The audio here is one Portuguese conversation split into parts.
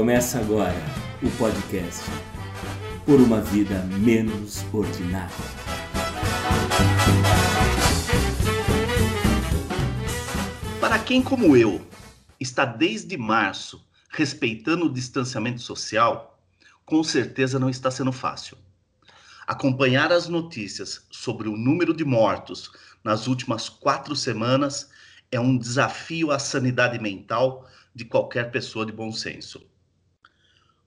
Começa agora o podcast Por uma Vida Menos Ordinária. Para quem, como eu, está desde março respeitando o distanciamento social, com certeza não está sendo fácil. Acompanhar as notícias sobre o número de mortos nas últimas quatro semanas é um desafio à sanidade mental de qualquer pessoa de bom senso.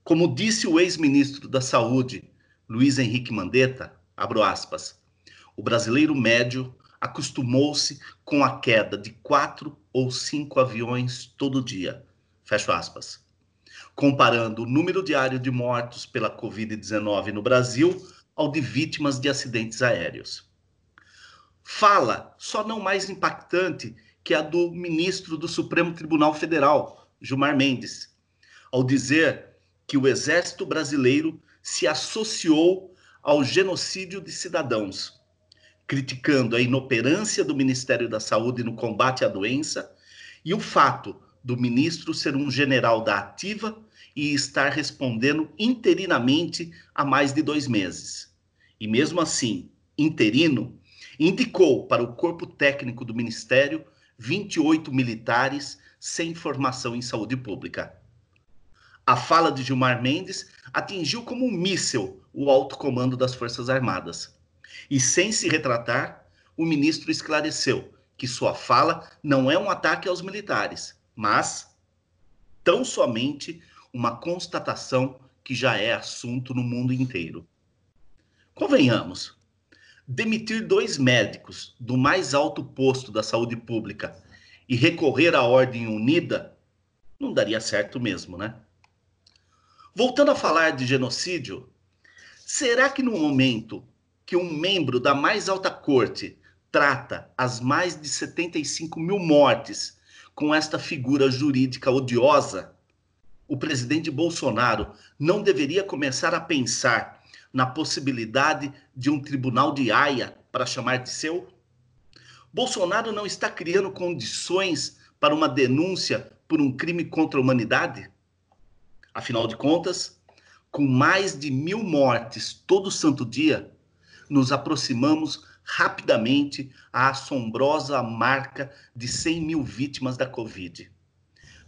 Como disse o ex-ministro da Saúde, Luiz Henrique Mandetta, abro aspas, o brasileiro médio acostumou-se com a queda de quatro ou cinco aviões todo dia, fecho aspas. Comparando o número diário de mortos pela Covid-19 no Brasil ao de vítimas de acidentes aéreos. Fala, só não mais impactante que a do ministro do Supremo Tribunal Federal, Gilmar Mendes, ao dizer que o exército brasileiro se associou ao genocídio de cidadãos, criticando a inoperância do Ministério da Saúde no combate à doença e o fato do ministro ser um general da ativa e estar respondendo interinamente há mais de dois meses. E mesmo assim, interino, indicou para o corpo técnico do Ministério 28 militares sem formação em saúde pública. A fala de Gilmar Mendes atingiu como um míssel o alto comando das Forças Armadas. E sem se retratar, o ministro esclareceu que sua fala não é um ataque aos militares, mas tão somente uma constatação que já é assunto no mundo inteiro. Convenhamos, demitir dois médicos do mais alto posto da saúde pública e recorrer à ordem unida não daria certo mesmo, né? Voltando a falar de genocídio, será que no momento que um membro da mais alta corte trata as mais de 75 mil mortes com esta figura jurídica odiosa, o presidente Bolsonaro não deveria começar a pensar na possibilidade de um tribunal de Haia para chamar de seu? Bolsonaro não está criando condições para uma denúncia por um crime contra a humanidade? Afinal de contas, com mais de mil mortes todo santo dia, nos aproximamos rapidamente à assombrosa marca de 100 mil vítimas da Covid,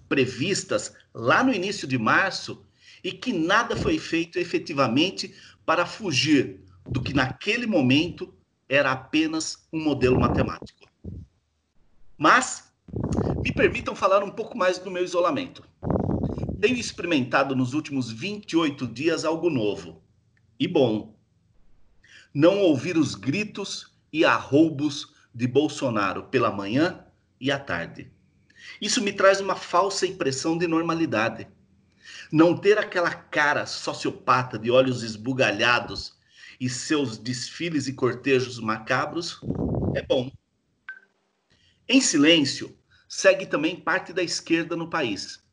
previstas lá no início de março e que nada foi feito efetivamente para fugir do que naquele momento era apenas um modelo matemático. Mas me permitam falar um pouco mais do meu isolamento. Tenho experimentado nos últimos 28 dias algo novo e bom. Não ouvir os gritos e arroubos de Bolsonaro pela manhã e à tarde. Isso me traz uma falsa impressão de normalidade. Não ter aquela cara sociopata de olhos esbugalhados e seus desfiles e cortejos macabros é bom. Em silêncio, segue também parte da esquerda no país.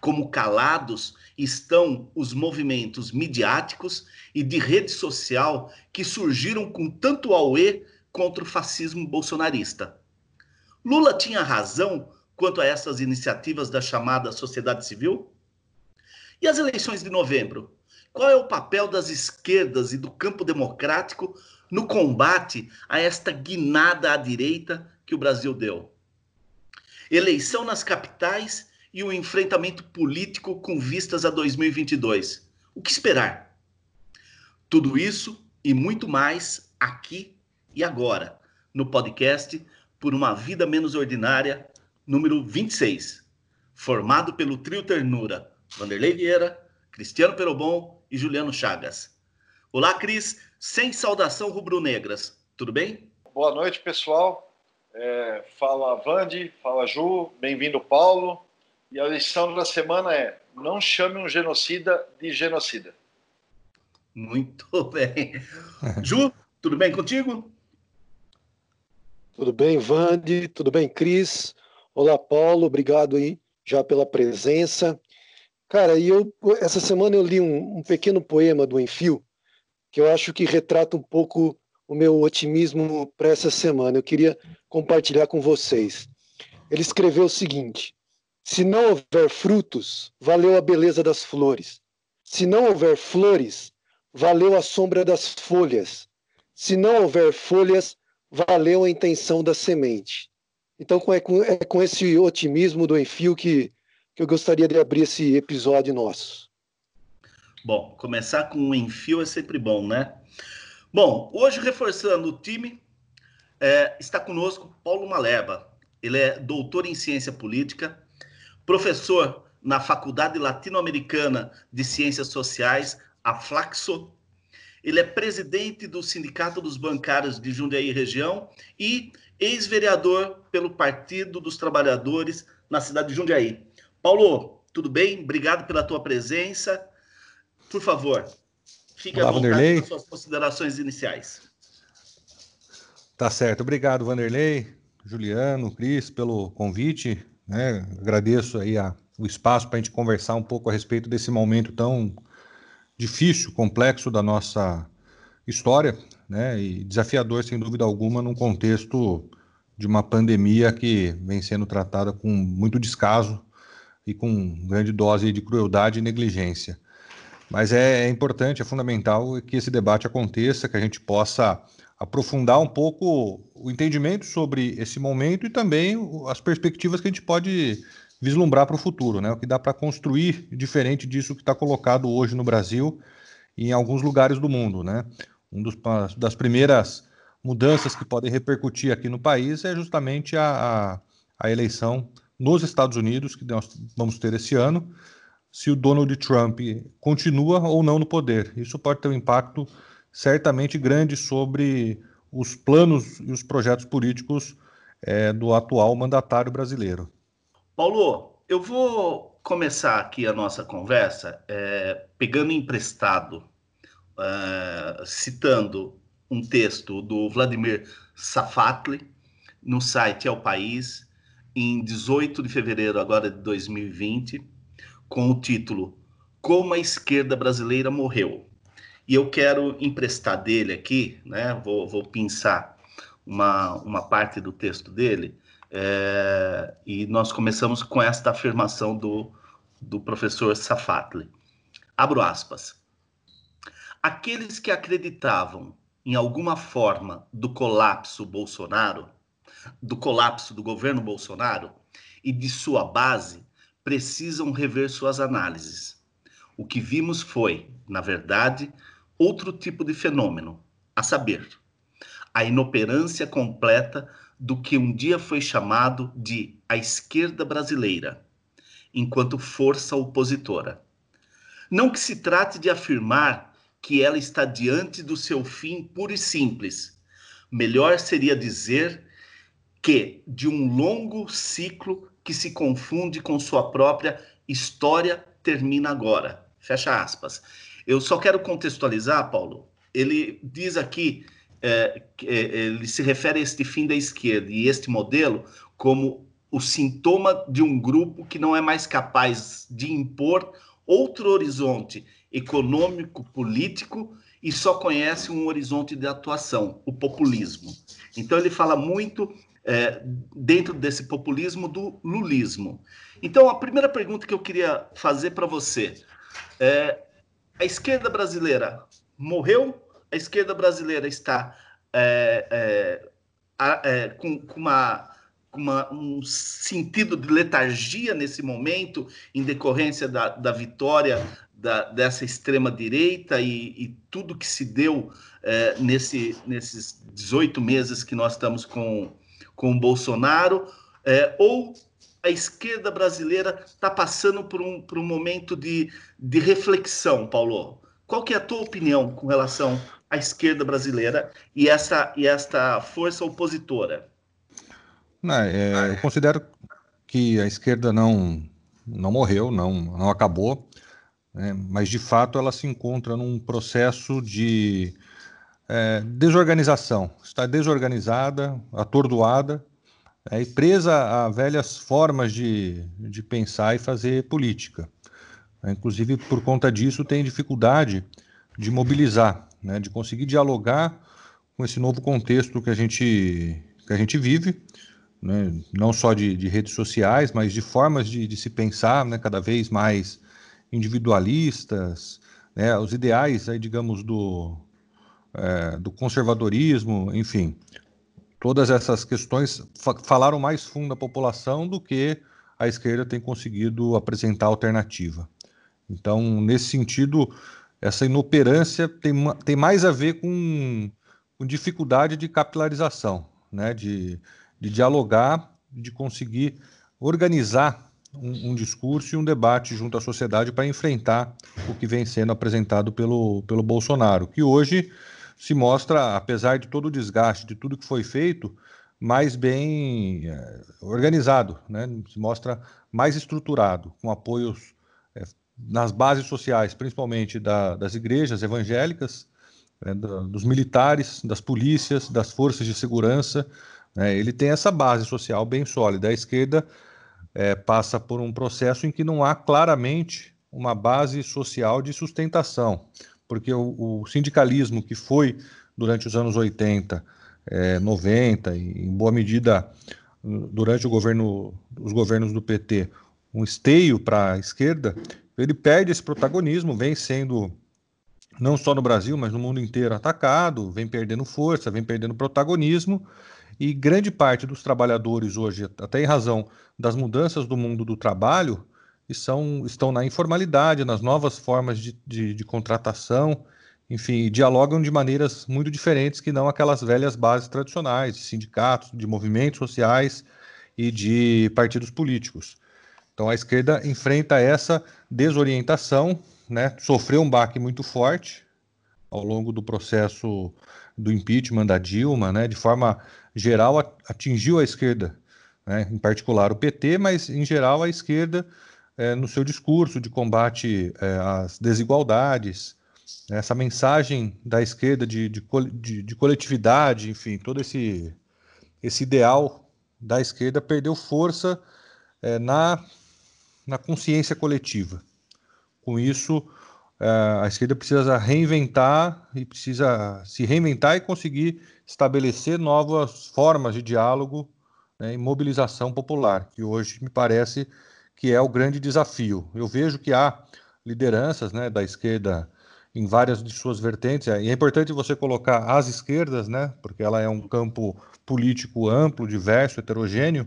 Como calados estão os movimentos midiáticos e de rede social que surgiram com tanto auê contra o fascismo bolsonarista. Lula tinha razão quanto a essas iniciativas da chamada sociedade civil? E as eleições de novembro? Qual é o papel das esquerdas e do campo democrático no combate a esta guinada à direita que o Brasil deu? Eleição nas capitais e o enfrentamento político com vistas a 2022. O que esperar? Tudo isso e muito mais aqui e agora, no podcast Por uma Vida Menos Ordinária, número 26, formado pelo trio Ternura Vanderlei Vieira, Cristiano Perobon e Juliano Chagas. Olá, Cris, sem saudação rubro-negras, tudo bem? Boa noite, pessoal. É, fala Vande, fala Ju, bem-vindo, Paulo. E a lição da semana é: não chame um genocida de genocida. Muito bem. Ju, tudo bem contigo? Tudo bem, Vande, tudo bem, Cris? Olá, Paulo, obrigado aí já pela presença. Cara, e eu essa semana eu li um, um, pequeno poema do Enfio que eu acho que retrata um pouco o meu otimismo para essa semana. Eu queria compartilhar com vocês. Ele escreveu o seguinte: Se não houver frutos, valeu a beleza das flores. Se não houver flores, valeu a sombra das folhas. Se não houver folhas, valeu a intenção da semente. Então é com, é com esse otimismo do Enfio que, que eu gostaria de abrir esse episódio nosso. Bom, começar com um enfio é sempre bom, né? Bom, hoje reforçando o time, é, está conosco Paulo Maleba. Ele é doutor em ciência política, professor na Faculdade Latino-Americana de Ciências Sociais, a Flaxo. Ele é presidente do Sindicato dos Bancários de Jundiaí Região e ex-vereador pelo Partido dos Trabalhadores na cidade de Jundiaí. Paulo, tudo bem? Obrigado pela tua presença. Por favor, fique Olá, à vontade Vanderlei. com suas considerações iniciais. Tá certo. Obrigado, Vanderlei, Juliano, Cris, pelo convite. Né? Agradeço aí a, o espaço para a gente conversar um pouco a respeito desse momento tão difícil, complexo da nossa história, né? E desafiador, sem dúvida alguma, num contexto de uma pandemia que vem sendo tratada com muito descaso e com grande dose de crueldade e negligência. Mas é, é, importante, é fundamental que esse debate aconteça, que a gente possa aprofundar um pouco o entendimento sobre esse momento e também as perspectivas que a gente pode vislumbrar para o futuro, né? O que dá para construir diferente disso que está colocado hoje no Brasil e em alguns lugares do mundo, né? Um dos das primeiras mudanças que podem repercutir aqui no país é justamente a, a, a eleição nos Estados Unidos que nós vamos ter esse ano se o Donald Trump continua ou não no poder. Isso pode ter um impacto certamente grande sobre os planos e os projetos políticos é, do atual mandatário brasileiro. Paulo, eu vou começar aqui a nossa conversa é, pegando emprestado, é, citando um texto do Vladimir Safatli no site É o País, em 18 de fevereiro agora de 2020 com o título Como a Esquerda Brasileira Morreu. E eu quero emprestar dele aqui, né? Vou, vou pensar uma, uma parte do texto dele. É, e nós começamos com esta afirmação do, do professor Safatli. Abro aspas. Aqueles que acreditavam em alguma forma do colapso Bolsonaro, do colapso do governo Bolsonaro e de sua base, precisam rever suas análises. O que vimos foi, na verdade, outro tipo de fenômeno, a saber, a inoperância completa do que um dia foi chamado de a esquerda brasileira, enquanto força opositora. Não que se trate de afirmar que ela está diante do seu fim puro e simples. Melhor seria dizer que de um longo ciclo que se confunde com sua própria história termina agora. Fecha aspas. Eu só quero contextualizar, Paulo. Ele diz aqui, é, é, ele se refere a este fim da esquerda e este modelo como o sintoma de um grupo que não é mais capaz de impor outro horizonte econômico, político e só conhece um horizonte de atuação, o populismo. Então ele fala muito é, dentro desse populismo do lulismo. Então, a primeira pergunta que eu queria fazer para você é: a esquerda brasileira morreu? A esquerda brasileira está é, é, é com, com, uma, uma, um sentido de letargia nesse momento, em decorrência da, da vitória da, dessa extrema-direita e, e, tudo que se deu é, nesse, nesses 18 meses que nós estamos com com o Bolsonaro, é, ou a esquerda brasileira está passando por um, por um momento de, de reflexão, Paulo? Qual que é a tua opinião com relação à esquerda brasileira e essa e esta força opositora? Não, é, eu considero que a esquerda não não morreu, não não acabou, né, mas de fato ela se encontra num processo de é, desorganização, está desorganizada, atordoada é, e presa a velhas formas de, de pensar e fazer política. É, inclusive, por conta disso, tem dificuldade de mobilizar, né, de conseguir dialogar com esse novo contexto que a gente, que a gente vive, né, não só de, de, redes sociais, mas de formas de, de se pensar né, cada vez mais individualistas, né, os ideais, aí, digamos, do, é, do conservadorismo, enfim. Todas essas questões fa falaram mais fundo à população do que a esquerda tem conseguido apresentar alternativa. Então, nesse sentido, essa inoperância tem, tem mais a ver com, com dificuldade de capilarização, né? de, de dialogar, de conseguir organizar um, um, discurso e um debate junto à sociedade para enfrentar o que vem sendo apresentado pelo, pelo Bolsonaro, que hoje se mostra, apesar de todo o desgaste, de tudo que foi feito, mais bem é, organizado, né? se mostra mais estruturado, com apoios é, nas bases sociais, principalmente da, das igrejas evangélicas, né? dos militares, das polícias, das forças de segurança. Né? Ele tem essa base social bem sólida. A esquerda é, passa por um processo em que não há claramente uma base social de sustentação, porque o, o sindicalismo que foi durante os anos 80, é, 90 e em boa medida durante o governo, os governos do PT, um esteio para a esquerda, ele perde esse protagonismo, vem sendo não só no Brasil, mas no mundo inteiro atacado, vem perdendo força, vem perdendo protagonismo, e grande parte dos trabalhadores hoje, até em razão das mudanças do mundo do trabalho, são, estão na informalidade, nas novas formas de, de, de contratação, enfim, dialogam de maneiras muito diferentes que não aquelas velhas bases tradicionais, de sindicatos, de movimentos sociais e de partidos políticos. Então a esquerda enfrenta essa desorientação, né? sofreu um baque muito forte ao longo do processo do impeachment da Dilma, né? de forma geral atingiu a esquerda, né? em particular o PT, mas em geral a esquerda é, no seu discurso de combate é, às desigualdades, essa mensagem da esquerda de, de, de, de coletividade, enfim, todo esse, esse ideal da esquerda perdeu força é, na, na consciência coletiva. Com isso, é, a esquerda precisa reinventar e precisa se reinventar e conseguir estabelecer novas formas de diálogo né, e mobilização popular, que hoje me parece que é o grande desafio. Eu vejo que há lideranças né, da esquerda em várias de suas vertentes, e é importante você colocar as esquerdas, né, porque ela é um campo político amplo, diverso, heterogêneo,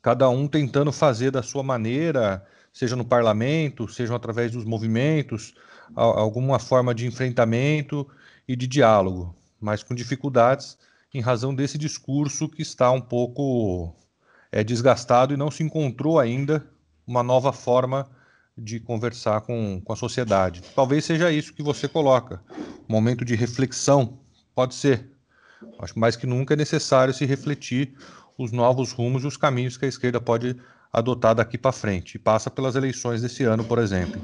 cada um tentando fazer da sua maneira, seja no parlamento, seja através dos movimentos, alguma forma de enfrentamento e de diálogo mas com dificuldades em razão desse discurso que está um pouco é, desgastado e não se encontrou ainda uma nova forma de conversar com, com a sociedade. Talvez seja isso que você coloca. Momento de reflexão, pode ser. Acho que mais que nunca é necessário se refletir os novos rumos e os caminhos que a esquerda pode adotar daqui para frente. E passa pelas eleições desse ano, por exemplo.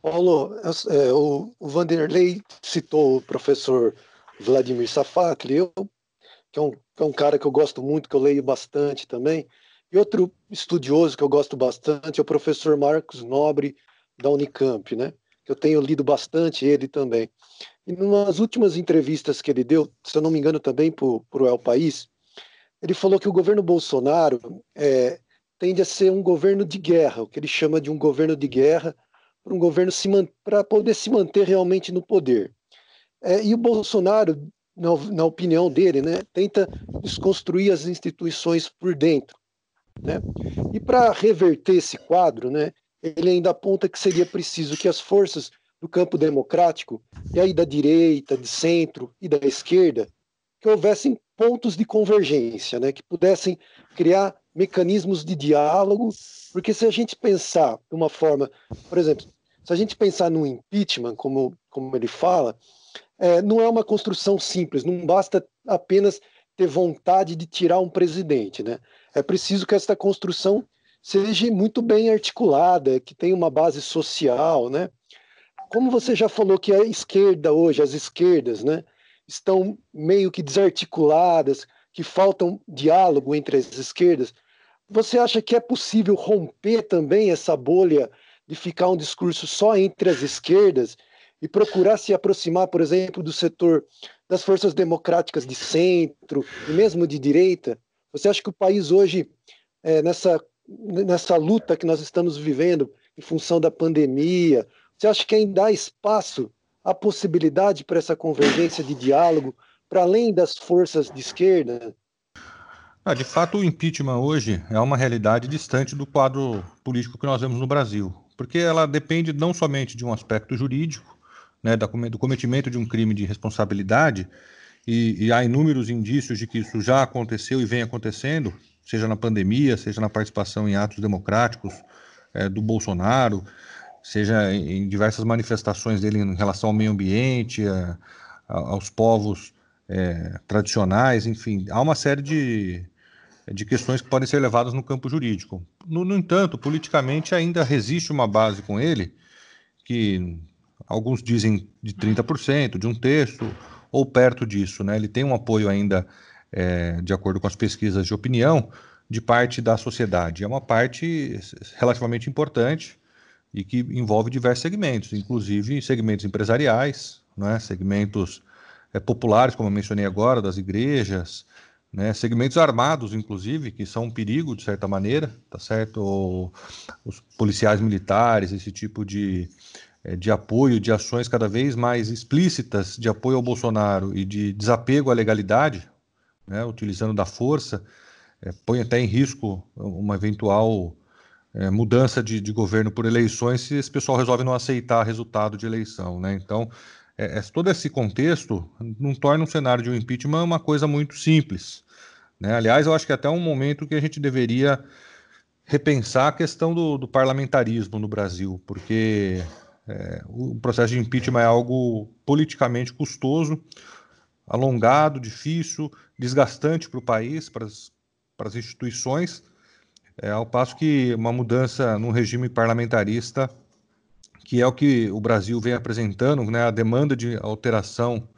Paulo, é, o Vanderlei citou o professor Vladimir Safatli, eu, que, é um, que é um cara que eu gosto muito, que eu leio bastante também. E outro estudioso que eu gosto bastante é o professor Marcos Nobre, da Unicamp, né? Eu tenho lido bastante ele também. E nas últimas entrevistas que ele deu, se eu não me engano também para o El País, ele falou que o governo Bolsonaro é, tende a ser um governo de guerra, o que ele chama de um governo de guerra, para um governo para poder se manter realmente no poder. É, e o Bolsonaro, na, na, opinião dele, né, tenta desconstruir as instituições por dentro. Né? E para reverter esse quadro, né, ele ainda aponta que seria preciso que as forças do campo democrático, e aí da direita, de centro e da esquerda, que houvessem pontos de convergência, né, que pudessem criar mecanismos de diálogo, porque se a gente pensar de uma forma, por exemplo, se a gente pensar no impeachment, como, como ele fala, é, não é uma construção simples, não basta apenas ter vontade de tirar um presidente. Né? É preciso que esta construção seja muito bem articulada, que tenha uma base social. Né? Como você já falou que a esquerda hoje, as esquerdas, né, estão meio que desarticuladas, que faltam diálogo entre as esquerdas, você acha que é possível romper também essa bolha de ficar um discurso só entre as esquerdas e procurar se aproximar, por exemplo, do setor das forças democráticas de centro e mesmo de direita, Você acha que o país hoje, é, nessa, nessa luta que nós estamos vivendo em função da pandemia, você acha que ainda há espaço, há possibilidade para essa convergência de diálogo, para além das forças de esquerda? Ah, de fato, o impeachment hoje é uma realidade distante do quadro político que nós vemos no Brasil, porque ela depende não somente de um aspecto jurídico, né, do cometimento de um crime de responsabilidade, e, e há inúmeros indícios de que isso já aconteceu e vem acontecendo, seja na pandemia, seja na participação em atos democráticos é, do Bolsonaro, seja em diversas manifestações dele em relação ao meio ambiente, a, a, aos povos é, tradicionais, enfim, há uma série de, de questões que podem ser levadas no campo jurídico. No, no entanto, politicamente ainda resiste uma base com ele, que alguns dizem de 30%, de um terço, ou perto disso. Né? Ele tem um apoio ainda, é, de acordo com as pesquisas de opinião, de parte da sociedade. É uma parte relativamente importante e que envolve diversos segmentos, inclusive segmentos empresariais, né? segmentos é, populares, como eu mencionei agora, das igrejas, né? segmentos armados, inclusive, que são um perigo, de certa maneira, tá certo? Os policiais militares, esse tipo de, de apoio, de ações cada vez mais explícitas de apoio ao Bolsonaro e de desapego à legalidade, né, utilizando da força, é, põe até em risco uma eventual é, mudança de, de, governo por eleições se esse pessoal resolve não aceitar resultado de eleição. Né? Então, é, é, todo esse contexto não torna um cenário de um impeachment uma coisa muito simples. Né? Aliás, eu acho que até um momento que a gente deveria repensar a questão do, do parlamentarismo no Brasil, porque é, o processo de impeachment é algo politicamente custoso, alongado, difícil, desgastante para o país, para as instituições, é, ao passo que uma mudança no regime parlamentarista, que é o que o Brasil vem apresentando, né, a demanda de alteração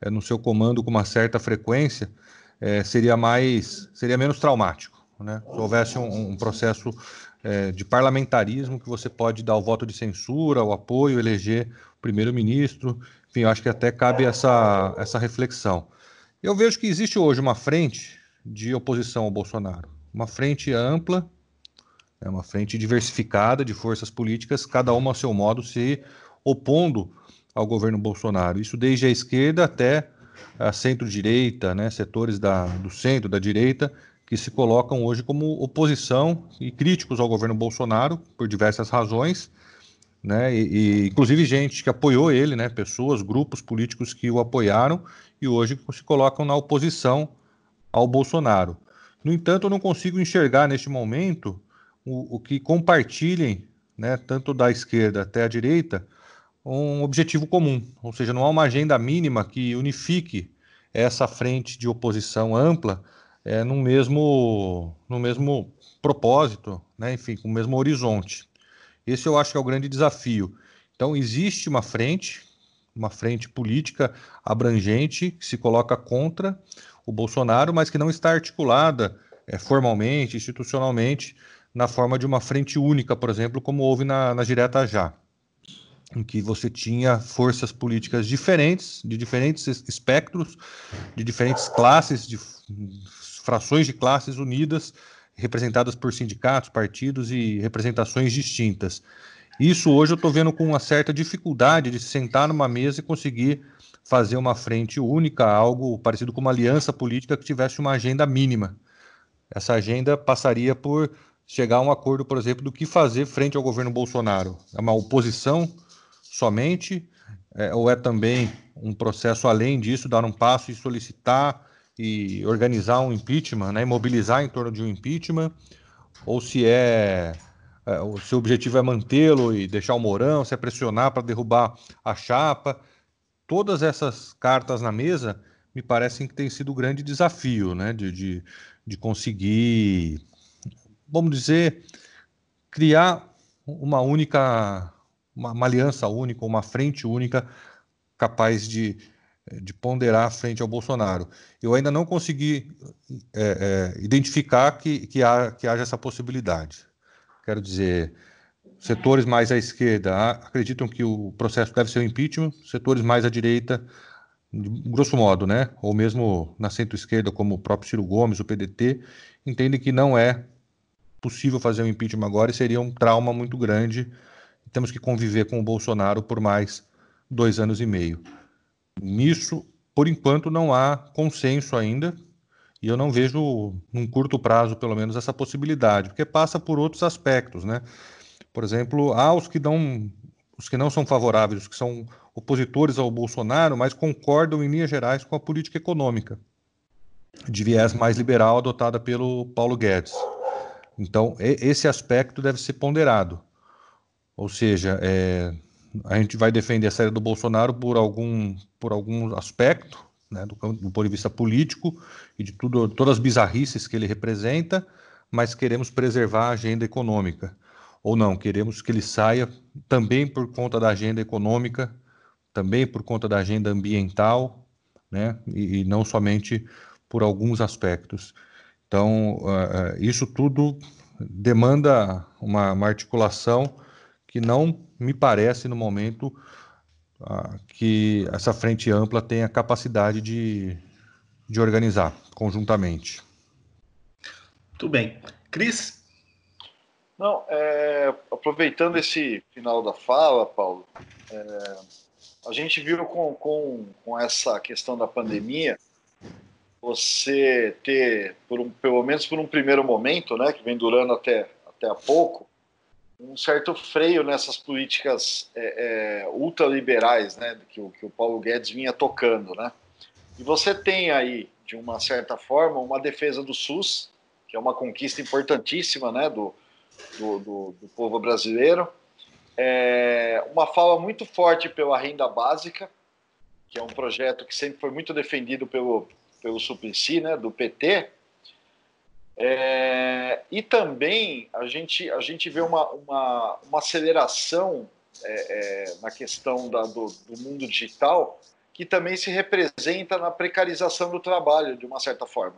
é, no seu comando com uma certa frequência, é, seria mais, seria menos traumático, né? Se houvesse um, um processo é, de parlamentarismo que você pode dar o voto de censura, o apoio, eleger o primeiro-ministro. Enfim, eu acho que até cabe essa, essa reflexão. Eu vejo que existe hoje uma frente de oposição ao Bolsonaro, uma frente ampla, é uma frente diversificada de forças políticas, cada uma ao seu modo se opondo ao governo Bolsonaro. Isso desde a esquerda até a centro-direita, né, setores da, do centro, da direita, que se colocam hoje como oposição e críticos ao governo Bolsonaro por diversas razões, né? E, e, inclusive gente que apoiou ele, né? Pessoas, grupos políticos que o apoiaram e hoje se colocam na oposição ao Bolsonaro. No entanto, eu não consigo enxergar neste momento o, o que compartilhem, né? Tanto da esquerda até a direita, um objetivo comum, ou seja, não há uma agenda mínima que unifique essa frente de oposição ampla é, no, mesmo, no mesmo propósito, né? enfim, com o mesmo horizonte. Esse eu acho que é o grande desafio. Então, existe uma frente, uma frente política abrangente que se coloca contra o Bolsonaro, mas que não está articulada é, formalmente, institucionalmente, na forma de uma frente única, por exemplo, como houve na, na Direta Já, em que você tinha forças políticas diferentes, de diferentes espectros, de diferentes classes, de frações de classes unidas, representadas por sindicatos, partidos e representações distintas. Isso hoje eu estou vendo com uma certa dificuldade de sentar numa mesa e conseguir fazer uma frente única, algo parecido com uma aliança política que tivesse uma agenda mínima. Essa agenda passaria por chegar a um acordo, por exemplo, do que fazer frente ao governo Bolsonaro. É uma oposição somente, é, ou é também um processo além disso, dar um passo e solicitar e organizar um impeachment, né, mobilizar em torno de um impeachment, ou se é, é o seu objetivo é mantê-lo e deixar o Mourão, se é pressionar para derrubar a chapa. Todas essas cartas na mesa me parecem que tem sido o grande desafio, né, de, de, de conseguir, vamos dizer, criar uma única, uma, uma aliança única, uma frente única capaz de de ponderar frente ao Bolsonaro. Eu ainda não consegui é, é, identificar que, que, há, que haja essa possibilidade. Quero dizer, setores mais à esquerda acreditam que o processo deve ser o impeachment, setores mais à direita grosso modo, né, ou mesmo na centro-esquerda, como o próprio Ciro Gomes, o PDT, entendem que não é possível fazer um impeachment agora e seria um trauma muito grande. Temos que conviver com o Bolsonaro por mais dois anos e meio. Nisso, por enquanto, não há consenso ainda, e eu não vejo, num curto prazo, pelo menos, essa possibilidade, porque passa por outros aspectos, né? Por exemplo, há os que não, os que não são favoráveis, os que são opositores ao Bolsonaro, mas concordam em linhas gerais com a política econômica de viés mais liberal adotada pelo Paulo Guedes. Então, esse aspecto deve ser ponderado. Ou seja, é, a gente vai defender a saída do Bolsonaro por algum, por algum aspecto, né, do, do ponto de vista político e de tudo, todas as bizarrices que ele representa, mas queremos preservar a agenda econômica ou não, queremos que ele saia também por conta da agenda econômica, também por conta da agenda ambiental, né, e, e não somente por alguns aspectos. Então, uh, isso tudo demanda uma, uma, articulação que não me parece no momento uh, que essa frente ampla tenha capacidade de, de organizar conjuntamente. Tudo bem. Cris, não, é, aproveitando esse final da fala, Paulo, é, a gente viu com, com, com essa questão da pandemia, você ter, por um, pelo menos por um primeiro momento, né, que vem durando até, até há pouco, um certo freio nessas políticas é, é, ultraliberais né, que, o, que o Paulo Guedes vinha tocando. Né? E você tem aí, de uma certa forma, uma defesa do SUS, que é uma conquista importantíssima né, do, do, do, do povo brasileiro. É, uma fala muito forte pela renda básica, que é um projeto que sempre foi muito defendido pelo, pelo Suplicy, né, do PT. É, e também a gente, a gente vê uma, uma, uma aceleração é, é na questão da, do, do mundo digital que também se representa na precarização do trabalho, de uma certa forma.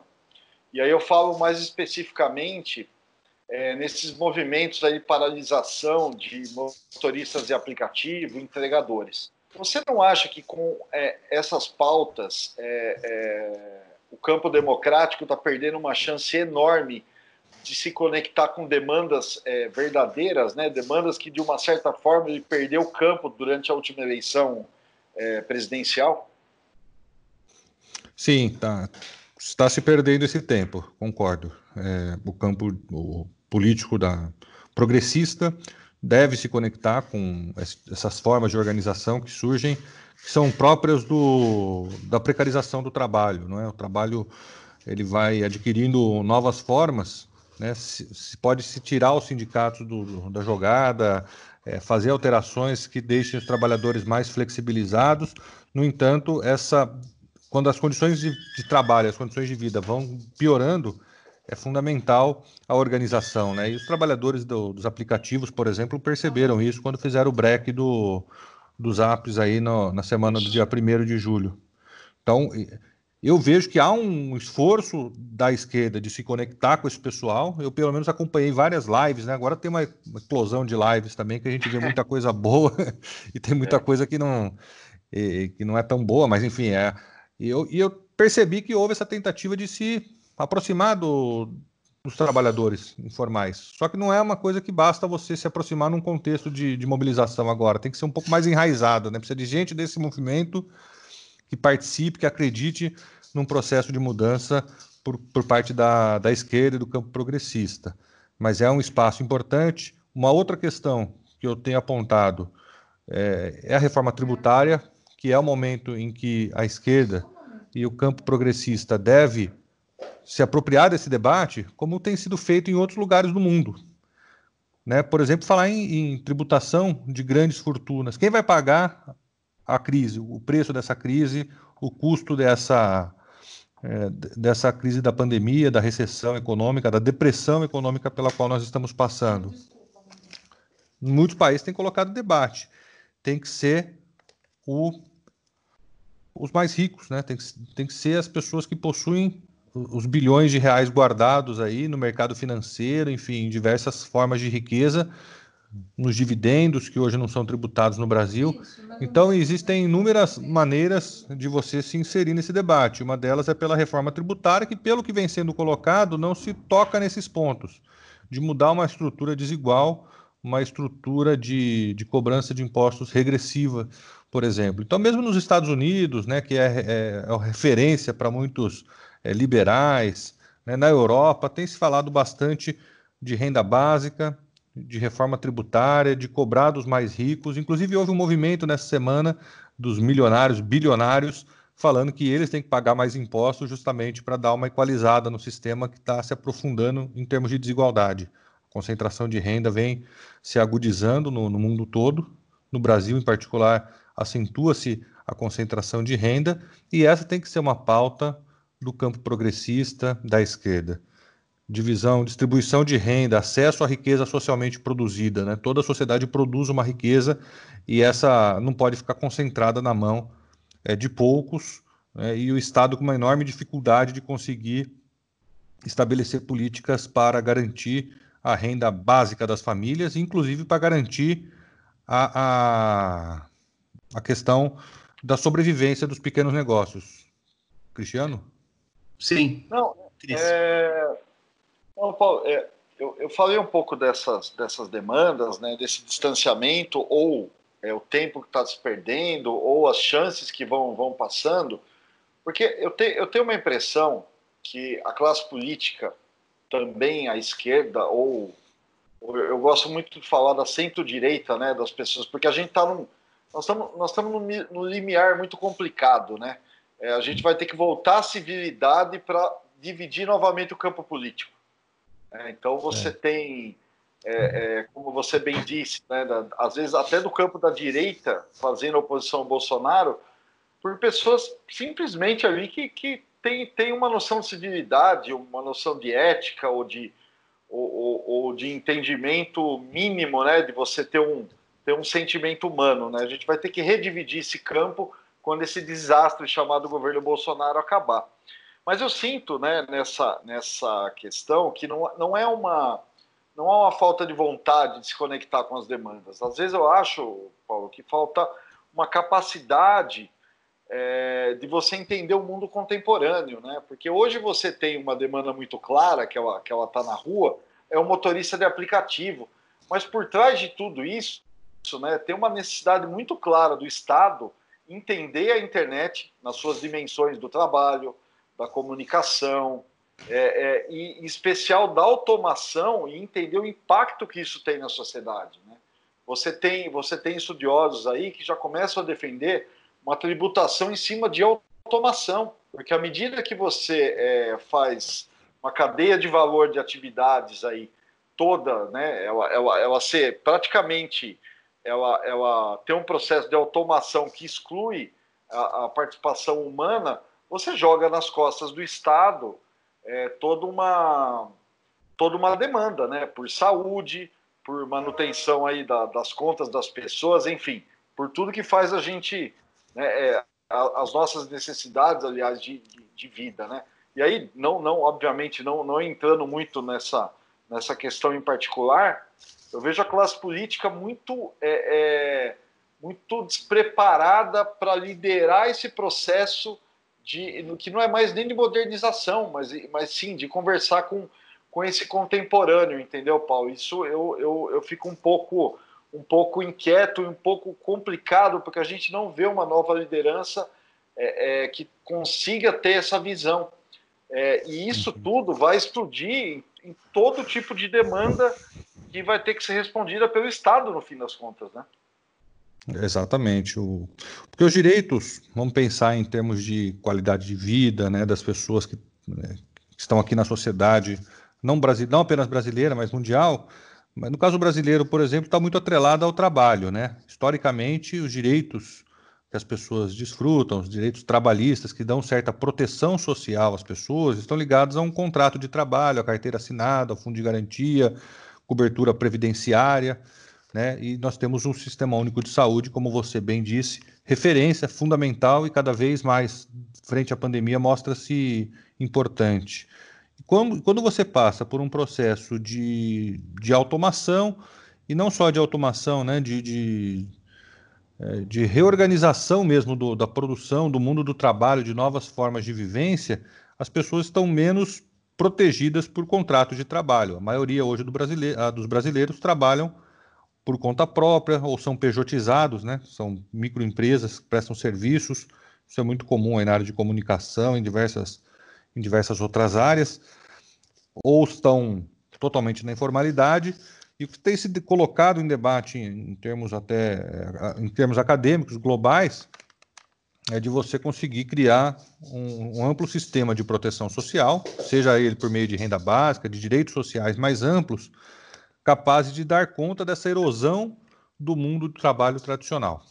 E aí eu falo mais especificamente é, nesses movimentos aí de paralisação de motoristas de aplicativo, entregadores. Você não acha que com é, essas pautas é, o campo democrático está perdendo uma chance enorme de se conectar com demandas é, verdadeiras, né? demandas que de uma certa forma ele perdeu o campo durante a última eleição é, presidencial? Sim, tá. está se perdendo esse tempo, concordo. É, o campo, o político da progressista deve se conectar com essas formas de organização que surgem, são próprias do, da precarização do trabalho, não é? O trabalho ele vai adquirindo novas formas, né? Se, se pode se tirar os sindicatos do, da jogada, é, fazer alterações que deixem os trabalhadores mais flexibilizados. No entanto, essa quando as condições de, de trabalho, as condições de vida vão piorando, é fundamental a organização, né? E os trabalhadores do, dos aplicativos, por exemplo, perceberam isso quando fizeram o break do, dos apps aí no, na semana do dia 1 de julho. Então, eu vejo que há um esforço da esquerda de se conectar com esse pessoal. Eu, pelo menos, acompanhei várias lives, né? Agora tem uma, uma explosão de lives também, que a gente vê muita coisa boa e tem muita é. coisa que não, e, que não é tão boa, mas enfim, é. E eu, e eu percebi que houve essa tentativa de se aproximar do, dos trabalhadores informais. Só que não é uma coisa que basta você se aproximar num contexto de, de mobilização agora. Tem que ser um pouco mais enraizado, né? Precisa de gente desse movimento que participe, que acredite num processo de mudança por, por parte da, da esquerda e do campo progressista. Mas é um espaço importante. Uma outra questão que eu tenho apontado é, é a reforma tributária, que é o momento em que a esquerda e o campo progressista deve se apropriar desse debate, como tem sido feito em outros lugares do mundo. Né? Por exemplo, falar em, em tributação de grandes fortunas. Quem vai pagar a crise, o preço dessa crise, o custo dessa, é, dessa crise da pandemia, da recessão econômica, da depressão econômica pela qual nós estamos passando? Muitos países têm colocado debate. Tem que ser o, os mais ricos, né? tem, que, tem que ser as pessoas que possuem os bilhões de reais guardados aí no mercado financeiro, enfim, diversas formas de riqueza, nos dividendos que hoje não são tributados no Brasil. Então, existem inúmeras maneiras de você se inserir nesse debate. Uma delas é pela reforma tributária, que, pelo que vem sendo colocado, não se toca nesses pontos, de mudar uma estrutura desigual, uma estrutura de, de cobrança de impostos regressiva, por exemplo. Então, mesmo nos Estados Unidos, né, que é, é, é referência para muitos é, liberais, né, na Europa, tem se falado bastante de renda básica, de reforma tributária, de cobrar dos mais ricos. Inclusive, houve um movimento nessa semana dos milionários, bilionários, falando que eles têm que pagar mais impostos justamente para dar uma equalizada no sistema que está se aprofundando em termos de desigualdade. A concentração de renda vem se agudizando no, no mundo todo, no Brasil em particular, acentua-se a concentração de renda, e essa tem que ser uma pauta do campo progressista da esquerda divisão, distribuição de renda, acesso à riqueza socialmente produzida. Né? Toda a sociedade produz uma riqueza e essa não pode ficar concentrada na mão é, de poucos né? e o Estado com uma enorme dificuldade de conseguir estabelecer políticas para garantir a renda básica das famílias, inclusive para garantir a, a, a questão da sobrevivência dos pequenos negócios. Cristiano? Sim. Não, é, não, Paulo, é, eu, eu, falei um pouco dessas, dessas demandas, né, desse distanciamento, ou é, o tempo que está se perdendo, ou as chances que vão, vão passando, porque eu, te, eu tenho uma impressão que a classe política, também a esquerda, ou, eu gosto muito de falar da centro-direita, né, das pessoas, porque a gente está num. Nós estamos nós estamos no, no limiar muito complicado, né? É, a gente vai ter que voltar à civilidade para dividir novamente o campo político. É, então você é. tem, é, é, como você bem disse, né, da, às vezes até do campo da direita fazendo oposição ao Bolsonaro, por pessoas simplesmente ali que, que tem, tem uma noção de civilidade, uma noção de ética ou de, ou, ou, ou de entendimento mínimo, né, de você ter um, ter um sentimento humano. Né? A gente vai ter que redividir esse campo quando esse desastre chamado governo Bolsonaro acabar. Mas eu sinto né, nessa, nessa questão que não, não, é uma, não há uma falta de vontade de se conectar com as demandas. Às vezes eu acho, Paulo, que falta uma capacidade é, de você entender o mundo contemporâneo, né? Porque hoje você tem uma demanda muito clara, que ela que ela está na rua, é o motorista de aplicativo. Mas por trás de tudo isso, né, tem uma necessidade muito clara do Estado entender a internet nas suas dimensões do trabalho, da comunicação, é, é, e em especial da automação e entender o impacto que isso tem na sociedade. Né? Você, tem, você tem estudiosos aí que já começam a defender uma tributação em cima de automação, porque à medida que você é, faz uma cadeia de valor de atividades aí toda, né, ela, ela, ela ser praticamente, ela, ela tem um processo de automação que exclui a, a participação humana, você joga nas costas do Estado é, toda uma toda uma demanda, né? Por saúde, por manutenção aí da, das contas das pessoas, enfim, por tudo que faz a gente, né, é, as nossas necessidades, aliás, de, de, de, vida, né? E aí, não, não, obviamente, não, não entrando muito nessa nessa questão em particular, eu vejo a classe política muito é, é muito despreparada para liderar esse processo de que não é mais nem de modernização, mas, mas sim de conversar com, com esse contemporâneo, entendeu, Paulo? Isso eu, eu, eu fico um pouco um pouco inquieto e um pouco complicado, porque a gente não vê uma nova liderança é, é, que consiga ter essa visão. É, e isso uhum. tudo vai explodir em, em todo tipo de demanda que vai ter que ser respondida pelo Estado, no fim das contas, né? Exatamente. O... Porque os direitos, vamos pensar em termos de qualidade de vida né, das pessoas que, né, que estão aqui na sociedade, não, brasile... não apenas brasileira, mas mundial. Mas no caso brasileiro, por exemplo, está muito atrelado ao trabalho. Né? Historicamente, os direitos que as pessoas desfrutam, os direitos trabalhistas que dão certa proteção social às pessoas, estão ligados a um contrato de trabalho, a carteira assinada, ao fundo de garantia, cobertura previdenciária né? E nós temos um sistema único de saúde, como você bem disse, referência fundamental e cada vez mais, frente à pandemia, mostra-se importante. Quando, quando você passa por um processo de, de automação, e não só de automação, né, de, de é, de reorganização mesmo do, da produção, do mundo do trabalho, de novas formas de vivência, as pessoas estão menos protegidas por contratos de trabalho. A maioria hoje do brasileiro, dos brasileiros trabalham por conta própria ou são pejotizados, né? São microempresas que prestam serviços. Isso é muito comum na área de comunicação, em diversas, em diversas outras áreas. Ou estão totalmente na informalidade e que tem sido colocado em debate em, termos até eh, em termos acadêmicos globais é de você conseguir criar um, um, amplo sistema de proteção social, seja ele por meio de renda básica, de direitos sociais mais amplos, capazes de dar conta dessa erosão do mundo do trabalho tradicional,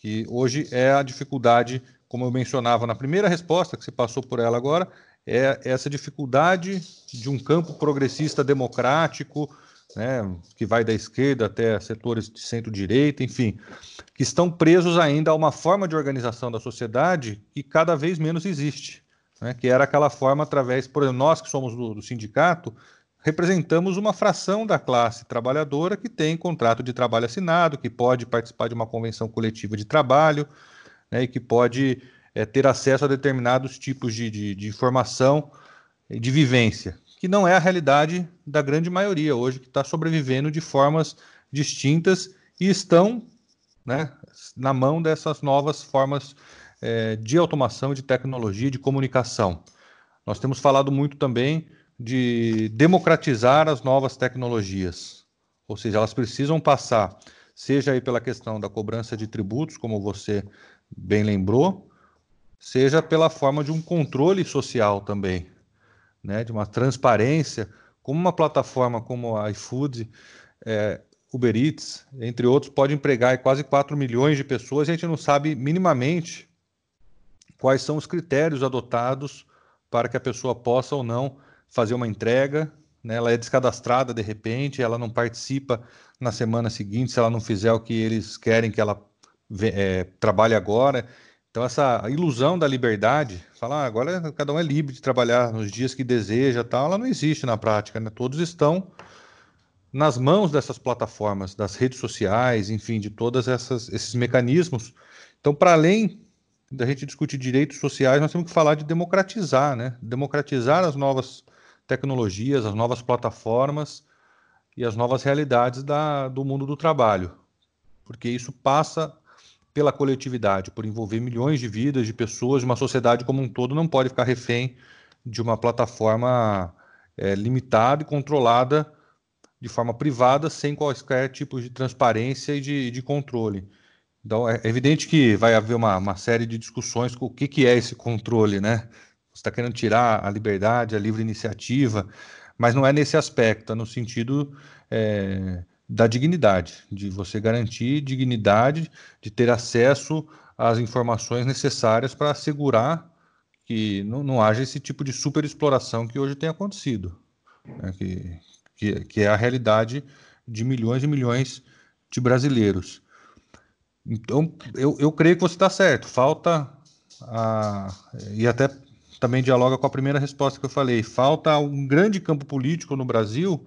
que hoje é a dificuldade, como eu mencionava na primeira resposta, que você passou por ela agora, é essa dificuldade de um campo progressista democrático, né, que vai da esquerda até setores de centro-direita, enfim, que estão presos ainda a uma forma de organização da sociedade que cada vez menos existe, né, que era aquela forma através, por exemplo, nós que somos do, do sindicato, representamos uma fração da classe trabalhadora que tem contrato de trabalho assinado, que pode participar de uma convenção coletiva de trabalho, né, e que pode é, ter acesso a determinados tipos de, de, de informação de vivência, que não é a realidade da grande maioria hoje, que está sobrevivendo de formas distintas e estão né, na mão dessas novas formas é, de automação, de tecnologia, de comunicação. Nós temos falado muito também de democratizar as novas tecnologias, ou seja, elas precisam passar, seja aí pela questão da cobrança de tributos, como você bem lembrou, seja pela forma de um controle social também né, de uma transparência, como uma plataforma como a iFood, é, Uber Eats, entre outros, pode empregar quase 4 milhões de pessoas a gente não sabe minimamente quais são os critérios adotados para que a pessoa possa ou não fazer uma entrega. Né? Ela é descadastrada de repente, ela não participa na semana seguinte se ela não fizer o que eles querem que ela é, trabalhe agora. Então, essa ilusão da liberdade, falar ah, agora cada um é livre de trabalhar nos dias que deseja, tal, ela não existe na prática, né? Todos estão nas mãos dessas plataformas, das redes sociais, enfim, de todos esses mecanismos. Então, para além da gente discutir direitos sociais, nós temos que falar de democratizar, né? Democratizar as novas tecnologias, as novas plataformas e as novas realidades da, do mundo do trabalho, porque isso passa pela coletividade, por envolver milhões de vidas, de pessoas, uma sociedade como um todo não pode ficar refém de uma plataforma é, limitada e controlada de forma privada, sem quaisquer tipo de transparência e de, de controle. Então, é evidente que vai haver uma, uma série de discussões com o que, que é esse controle, né? Você está querendo tirar a liberdade, a livre iniciativa, mas não é nesse aspecto, é no sentido é, da dignidade, de você garantir dignidade, de ter acesso às informações necessárias para assegurar que não, não haja esse tipo de superexploração que hoje tem acontecido, né? que, que, que, é a realidade de milhões e milhões de brasileiros. Então, eu, eu creio que você está certo, falta, a, e até também dialoga com a primeira resposta que eu falei, falta um grande campo político no Brasil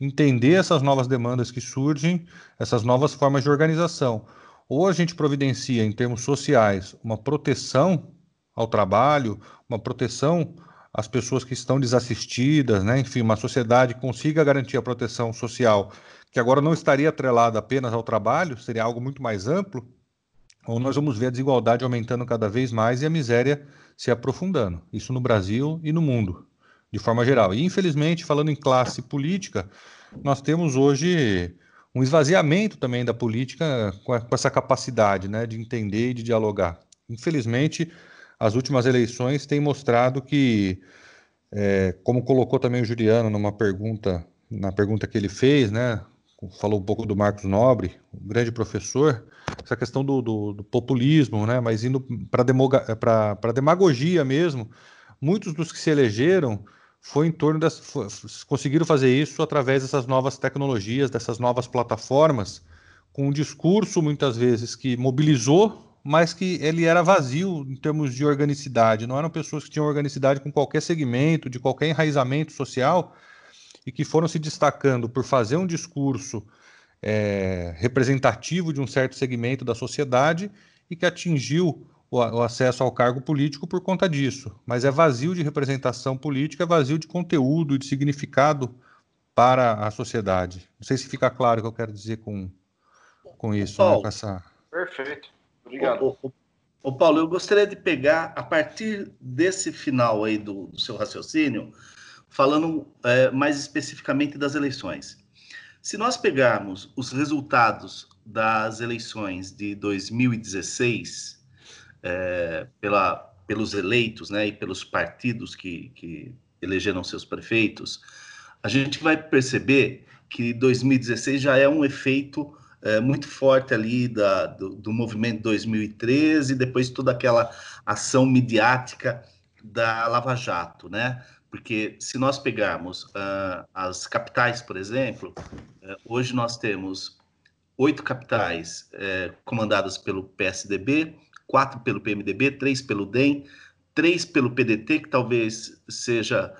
entender essas novas demandas que surgem, essas novas formas de organização. Ou a gente providencia, em termos sociais, uma proteção ao trabalho, uma proteção às pessoas que estão desassistidas, né? enfim, uma sociedade consiga garantir a proteção social, que agora não estaria atrelada apenas ao trabalho, seria algo muito mais amplo, ou nós vamos ver a desigualdade aumentando cada vez mais e a miséria se aprofundando. Isso no Brasil e no mundo de forma geral. E, infelizmente, falando em classe política, nós temos hoje um esvaziamento também da política com, essa capacidade né, de entender e de dialogar. Infelizmente, as últimas eleições têm mostrado que, é, como colocou também o Juliano numa pergunta, na pergunta que ele fez, né, falou um pouco do Marcos Nobre, um grande professor, essa questão do, do, do populismo, né, mas indo para a demagogia mesmo, muitos dos que se elegeram foi em torno das. Foi, conseguiram fazer isso através dessas novas tecnologias, dessas novas plataformas, com um discurso muitas vezes que mobilizou, mas que ele era vazio em termos de organicidade. Não eram pessoas que tinham organicidade com qualquer segmento, de qualquer enraizamento social, e que foram se destacando por fazer um discurso é, representativo de um certo segmento da sociedade e que atingiu o, o, acesso ao cargo político por conta disso. Mas é vazio de representação política, é vazio de conteúdo e de significado para a sociedade. Não sei se fica claro o que eu quero dizer com, com isso. Né, com essa... Perfeito. Obrigado. O, o, o, Paulo, eu gostaria de pegar, a partir desse final aí do, do seu raciocínio, falando é, mais especificamente das eleições. Se nós pegarmos os resultados das eleições de 2016, é, pela, pelos eleitos né, e pelos partidos que, que elegeram seus prefeitos, a gente vai perceber que 2016 já é um efeito é, muito forte ali da, do, do movimento 2013 e depois toda aquela ação midiática da Lava Jato, né? Porque se nós pegarmos uh, as capitais, por exemplo, uh, hoje nós temos oito capitais uh, comandadas pelo PSDB, quatro pelo PMDB, três pelo DEM, três pelo PDT, que talvez seja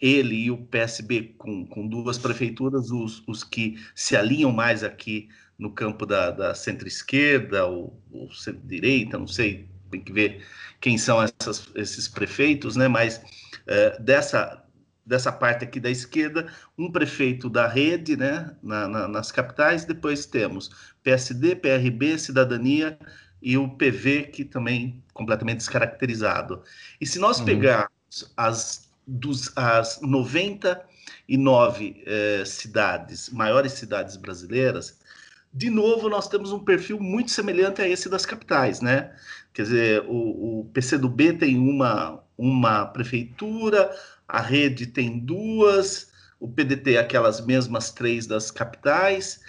ele e o PSB com, com duas prefeituras, os, os que se alinham mais aqui no campo da, da centro-esquerda ou, ou centro-direita, não sei, tem que ver quem são essas, esses prefeitos, né? Mas é, dessa dessa parte aqui da esquerda, um prefeito da rede, né, na, na, nas capitais, depois temos PSD, PRB, Cidadania e o PV, que também completamente descaracterizado. E se nós uhum. pegarmos as, dos, as 99 eh, cidades, maiores cidades brasileiras, de novo, nós temos um perfil muito semelhante a esse das capitais, né? Quer dizer, o, o PCdoB tem uma, uma prefeitura, a rede tem duas, o PDT aquelas mesmas três das capitais,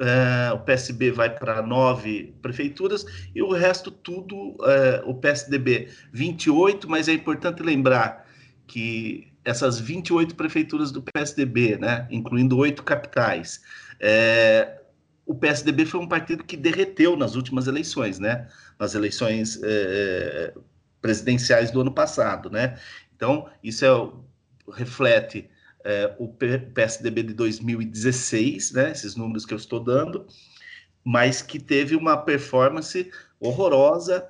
é, o PSB vai para nove prefeituras e o resto tudo, é, o PSDB 28, mas é importante lembrar que essas 28 prefeituras do PSDB, né, incluindo oito capitais, é, o PSDB foi um partido que derreteu nas últimas eleições, né? Nas eleições é, presidenciais do ano passado, né? Então, isso é, reflete é, o PSDB de 2016, né? Esses números que eu estou dando, mas que teve uma performance horrorosa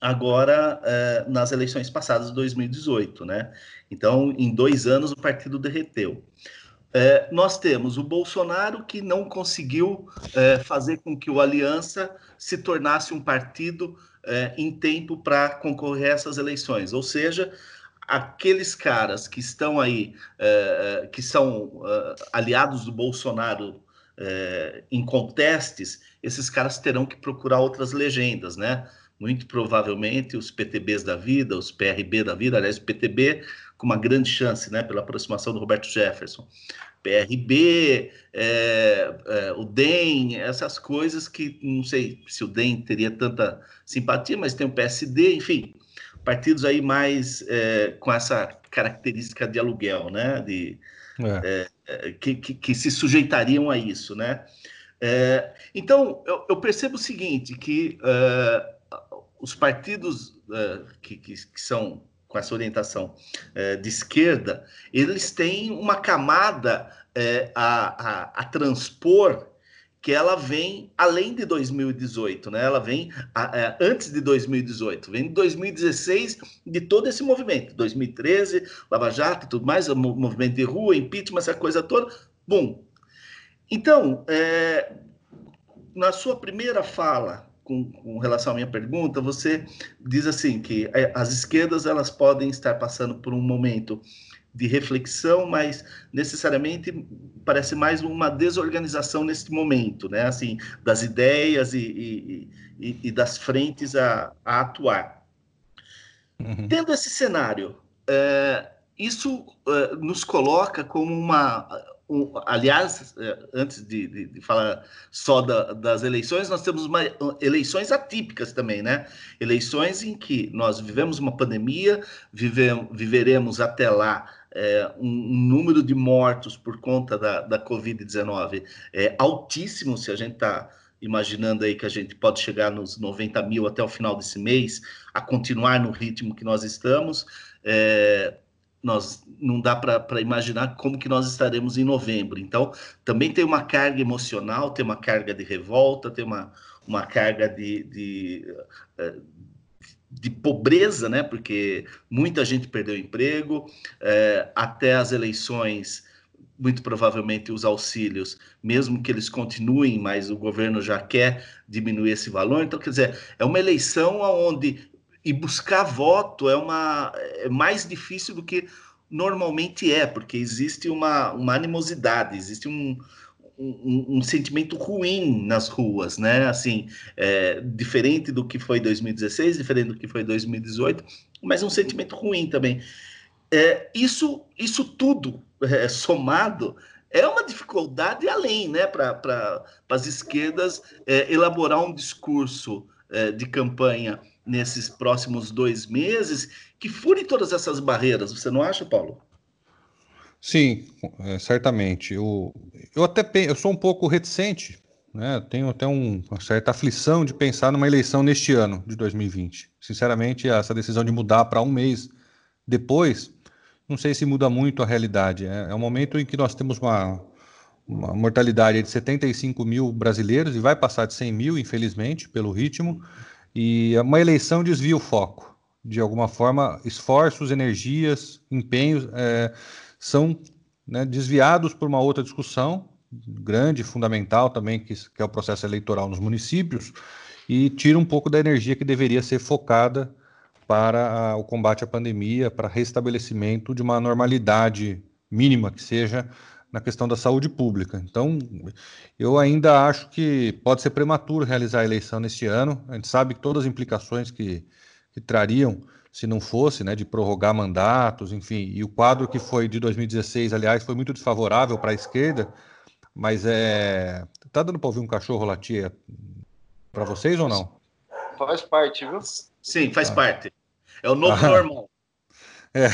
agora é, nas eleições passadas de 2018, né? Então, em dois anos, o partido derreteu. É, nós temos o Bolsonaro que não conseguiu é, fazer com que o Aliança se tornasse um partido é, em tempo para concorrer a essas eleições, ou seja, aqueles caras que estão aí, é, é, que são é, aliados do Bolsonaro em contestes, esses caras terão que procurar outras legendas, né? Muito provavelmente os PTBs da vida, os PRB da vida, aliás, o PTB com uma grande chance, né, pela aproximação do Roberto Jefferson. PRB, é, é, o DEM, essas coisas que não sei se o DEM teria tanta simpatia, mas tem o PSD, enfim, partidos aí mais é, com essa característica de aluguel, né, de, é. É, é, que, que, que, se sujeitariam a isso, né. então, eu, eu, percebo o seguinte, que os partidos que, que, que são com essa orientação é, de esquerda, eles têm uma camada é, a, a, a, transpor que ela vem além de 2018, né? Ela vem a, é, antes de 2018, vem de 2016 de todo esse movimento, 2013, Lava Jato e tudo mais, movimento de rua, impeachment, essa coisa toda, bum. Então, é, na sua primeira fala, com, com, relação à minha pergunta, você diz assim que é, as esquerdas elas podem estar passando por um momento de reflexão, mas necessariamente parece mais uma desorganização nesse momento, né? Assim, das ideias e, e, e, das frentes a, a atuar. Uhum. Tendo esse cenário, é, isso é, nos coloca como uma um, aliás, é, antes de, de, de falar só da, das eleições, nós temos uma, eleições atípicas também, né? Eleições em que nós vivemos uma pandemia, viveremos até lá é, um, um, número de mortos por conta da, da Covid-19 é altíssimo, se a gente está imaginando aí que a gente pode chegar nos 90 mil até o final desse mês, a continuar no ritmo que nós estamos. É, nós não dá para imaginar como que nós estaremos em novembro. Então, também tem uma carga emocional, tem uma carga de revolta, tem uma, uma carga de, de, eh, de pobreza, né? Porque muita gente perdeu emprego, é, até as eleições, muito provavelmente os auxílios, mesmo que eles continuem, mas o governo já quer diminuir esse valor. Então, quer dizer, é uma eleição onde e buscar voto é uma é mais difícil do que normalmente é, porque existe uma, uma animosidade, existe um, um, um, sentimento ruim nas ruas, né? Assim, é, diferente do que foi 2016, diferente do que foi 2018, mas um sentimento ruim também. É, isso, isso tudo é, somado é uma dificuldade além, né, para pra, as esquerdas é, elaborar um discurso é, de campanha nesses próximos dois meses que fure todas essas barreiras. Você não acha, Paulo? Sim, é, certamente. Eu, eu até eu sou um pouco reticente, né? Tenho até um, uma certa aflição de pensar numa eleição neste ano de 2020. Sinceramente, essa decisão de mudar para um mês depois, não sei se muda muito a realidade. É, é um momento em que nós temos uma, uma mortalidade de 75 mil brasileiros e vai passar de 100 mil, infelizmente, pelo ritmo. E uma eleição desvia o foco. De alguma forma, esforços, energias, empenhos é, são né, desviados por uma outra discussão grande, fundamental também, que, que é o processo eleitoral nos municípios, e tira um pouco da energia que deveria ser focada para a, o combate à pandemia, para restabelecimento de uma normalidade mínima que seja na questão da saúde pública. Então, eu ainda acho que pode ser prematuro realizar a eleição neste ano. A gente sabe que todas as implicações que, que trariam se não fosse, né, de prorrogar mandatos, enfim. E o quadro que foi de 2016, aliás, foi muito desfavorável para a esquerda. Mas é. Tá dando para ouvir um cachorro latir para vocês ou não? Faz parte, viu? Sim, faz ah. parte. É o novo ah. normal. É.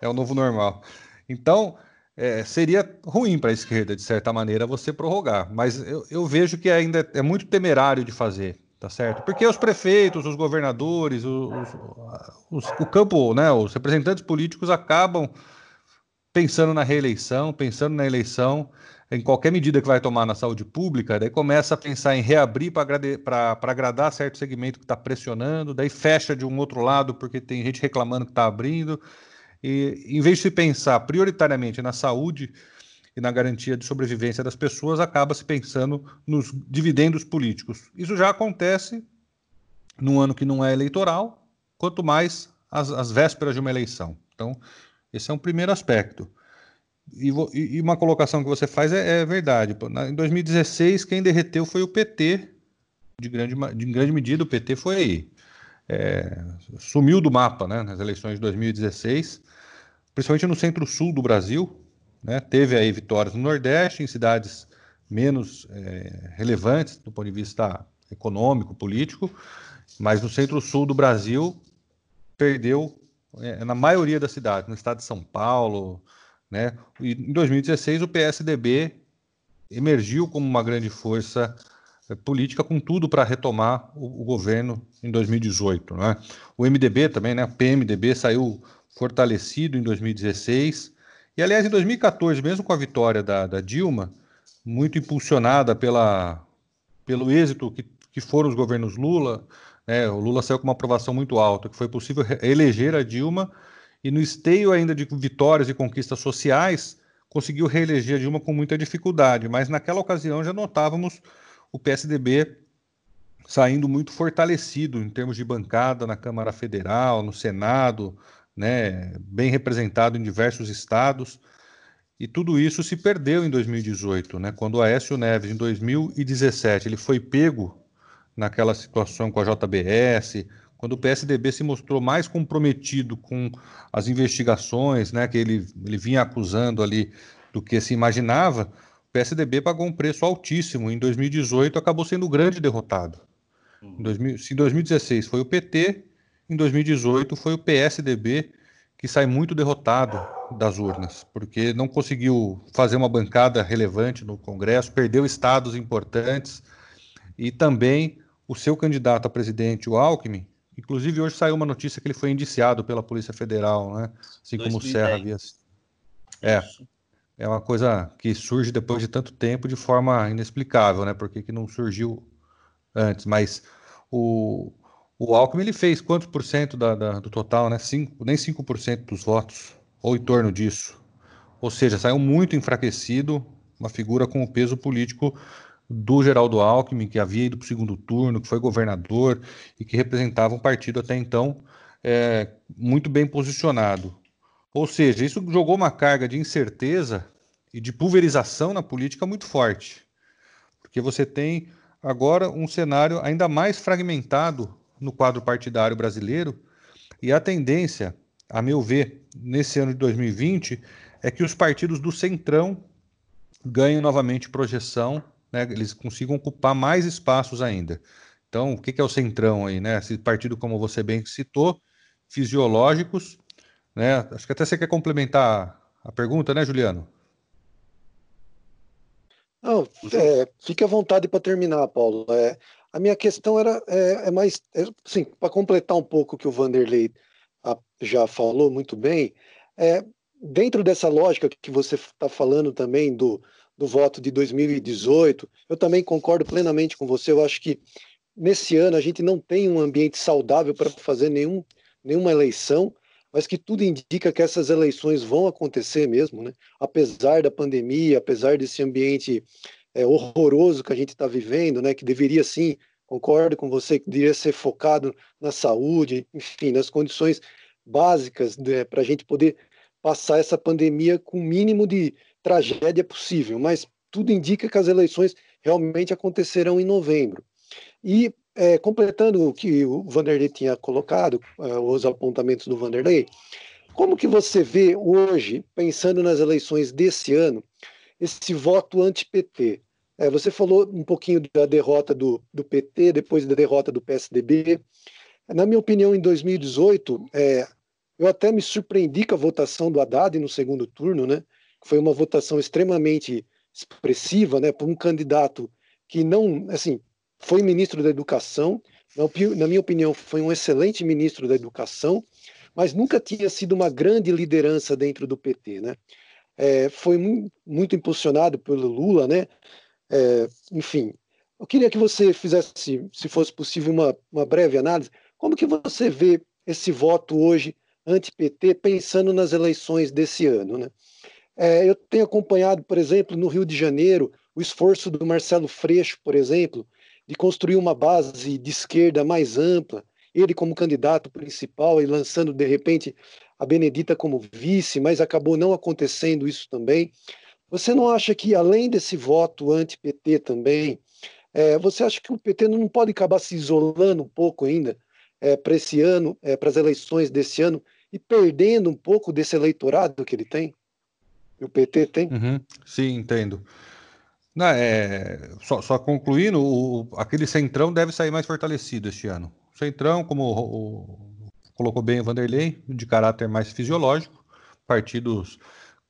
é o novo normal. Então, é, seria ruim para a esquerda, de certa maneira, você prorrogar. Mas eu, eu, vejo que ainda é muito temerário de fazer, tá certo? Porque os prefeitos, os governadores, os, os, o campo, né, os representantes políticos acabam pensando na reeleição, pensando na eleição, em qualquer medida que vai tomar na saúde pública, daí começa a pensar em reabrir para agradar certo segmento que está pressionando, daí fecha de um outro lado porque tem gente reclamando que está abrindo. E em vez de se pensar prioritariamente na saúde e na garantia de sobrevivência das pessoas, acaba se pensando nos dividendos políticos. Isso já acontece num ano que não é eleitoral, quanto mais as, as vésperas de uma eleição. Então, esse é um primeiro aspecto. E, e uma colocação que você faz é, é verdade. Em 2016, quem derreteu foi o PT, de grande, de grande medida, o PT foi é, sumiu do mapa né, nas eleições de 2016 principalmente no centro-sul do Brasil. Né? Teve aí vitórias no Nordeste, em cidades menos é, relevantes do ponto de vista econômico, político, mas no centro-sul do Brasil perdeu é, na maioria das cidades, no estado de São Paulo, né? E em 2016 o PSDB emergiu como uma grande força é, política com tudo para retomar o, o, governo em 2018, né? O MDB também, né? O PMDB saiu fortalecido em 2016. E, aliás, em 2014, mesmo com a vitória da, da Dilma, muito impulsionada pela, pelo êxito que, que foram os governos Lula, né, o Lula saiu com uma aprovação muito alta, que foi possível eleger a Dilma, e no esteio ainda de vitórias e conquistas sociais, conseguiu reeleger a Dilma com muita dificuldade. Mas naquela ocasião já notávamos o PSDB saindo muito fortalecido em termos de bancada na Câmara Federal, no Senado, né, bem representado em diversos estados. E tudo isso se perdeu em 2018, né, quando o Aécio Neves, em 2017, ele foi pego naquela situação com a JBS, quando o PSDB se mostrou mais comprometido com as investigações, né, que ele, ele vinha acusando ali do que se imaginava, o PSDB pagou um preço altíssimo. Em 2018 acabou sendo o grande derrotado. Em 2000, se em 2016 foi o PT, em 2018 foi o PSDB que sai muito derrotado das urnas, porque não conseguiu fazer uma bancada relevante no Congresso, perdeu estados importantes e também o seu candidato a presidente, o Alckmin, Inclusive, hoje saiu uma notícia que ele foi indiciado pela Polícia Federal, né? Assim 2010. como o Serra havia. É. É uma coisa que surge depois de tanto tempo de forma inexplicável, né? Por que, que não surgiu antes? Mas o, o Alckmin ele fez quantos por cento da, da, do total, né? Cinco, nem 5% dos votos, ou em torno disso. Ou seja, saiu muito enfraquecido, uma figura com o peso político do Geraldo Alckmin, que havia ido para o segundo turno, que foi governador e que representava um partido até então é, muito bem posicionado. Ou seja, isso jogou uma carga de incerteza e de pulverização na política muito forte, porque você tem agora um cenário ainda mais fragmentado no quadro partidário brasileiro e a tendência, a meu ver, nesse ano de 2020 é que os partidos do centrão ganhem novamente projeção né, eles consigam ocupar mais espaços ainda. Então, o que, é o centrão aí, né? Esse partido, como você bem citou, fisiológicos, né? Acho que até você quer complementar a pergunta, né, Juliano? Não, é, fique à vontade para terminar, Paulo. É, a minha questão era é, é mais, é, sim, para completar um pouco o que o Vanderlei a, já falou muito bem, é, dentro dessa lógica que você está falando também do, do voto de 2018. Eu também concordo plenamente com você. Eu acho que nesse ano a gente não tem um ambiente saudável para fazer nenhum, nenhuma eleição, mas que tudo indica que essas eleições vão acontecer mesmo, né? apesar da pandemia, apesar desse ambiente é, horroroso que a gente está vivendo, né? que deveria sim, concordo com você, que deveria ser focado na saúde, enfim, nas condições básicas né, para a gente poder passar essa pandemia com o mínimo de, tragédia possível, mas tudo indica que as eleições realmente acontecerão em novembro. E é, completando o que o Vanderlei tinha colocado, é, os apontamentos do Vanderlei, como que você vê hoje, pensando nas eleições desse ano, esse voto anti-PT? É, você falou um pouquinho da derrota do, do, PT, depois da derrota do PSDB. Na minha opinião, em 2018, é, eu até me surpreendi com a votação do Haddad no segundo turno, né? foi uma votação extremamente expressiva, né, por um candidato que não, assim, foi ministro da Educação, na minha opinião, foi um excelente ministro da Educação, mas nunca tinha sido uma grande liderança dentro do PT, né? É, foi muito, impulsionado pelo Lula, né? É, enfim, eu queria que você fizesse, se fosse possível, uma, uma breve análise. Como que você vê esse voto hoje anti-PT, pensando nas eleições desse ano, né? É, eu tenho acompanhado, por exemplo, no Rio de Janeiro, o esforço do Marcelo Freixo, por exemplo, de construir uma base de esquerda mais ampla, ele como candidato principal e lançando, de repente, a Benedita como vice, mas acabou não acontecendo isso também. Você não acha que, além desse voto anti-PT também, é, você acha que o PT não pode acabar se isolando um pouco ainda é, para esse ano, é, para as eleições desse ano, e perdendo um pouco desse eleitorado que ele tem? o PT tem? Uhum, sim, entendo. Não, é, só, só concluindo, o, aquele centrão deve sair mais fortalecido este ano. O centrão, como o, colocou bem o Vanderlei, de caráter mais fisiológico, partidos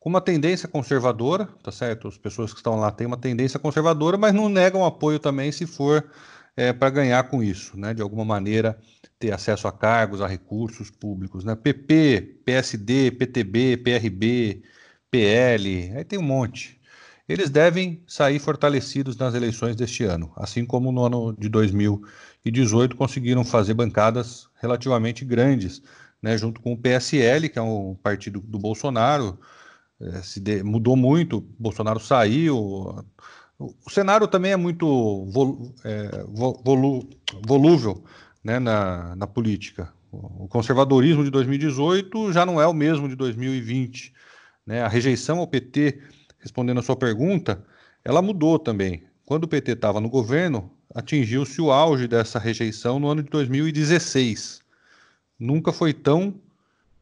com uma tendência conservadora, tá certo? As pessoas que estão lá têm uma tendência conservadora, mas não negam apoio também se for é, para ganhar com isso, né? De alguma maneira ter acesso a cargos, a recursos públicos, né? PP, PSD, PTB, PRB, PL, aí tem um monte. Eles devem sair fortalecidos nas eleições deste ano, assim como no ano de 2018 conseguiram fazer bancadas relativamente grandes, né, junto com o PSL, que é um partido do Bolsonaro, é, se de, mudou muito, Bolsonaro saiu. O cenário também é muito é, volu, volúvel né, na, na política. O conservadorismo de 2018 já não é o mesmo de 2020. Né? A rejeição ao PT, respondendo a sua pergunta, ela mudou também. Quando o PT estava no governo, atingiu-se o auge dessa rejeição no ano de 2016. Nunca foi tão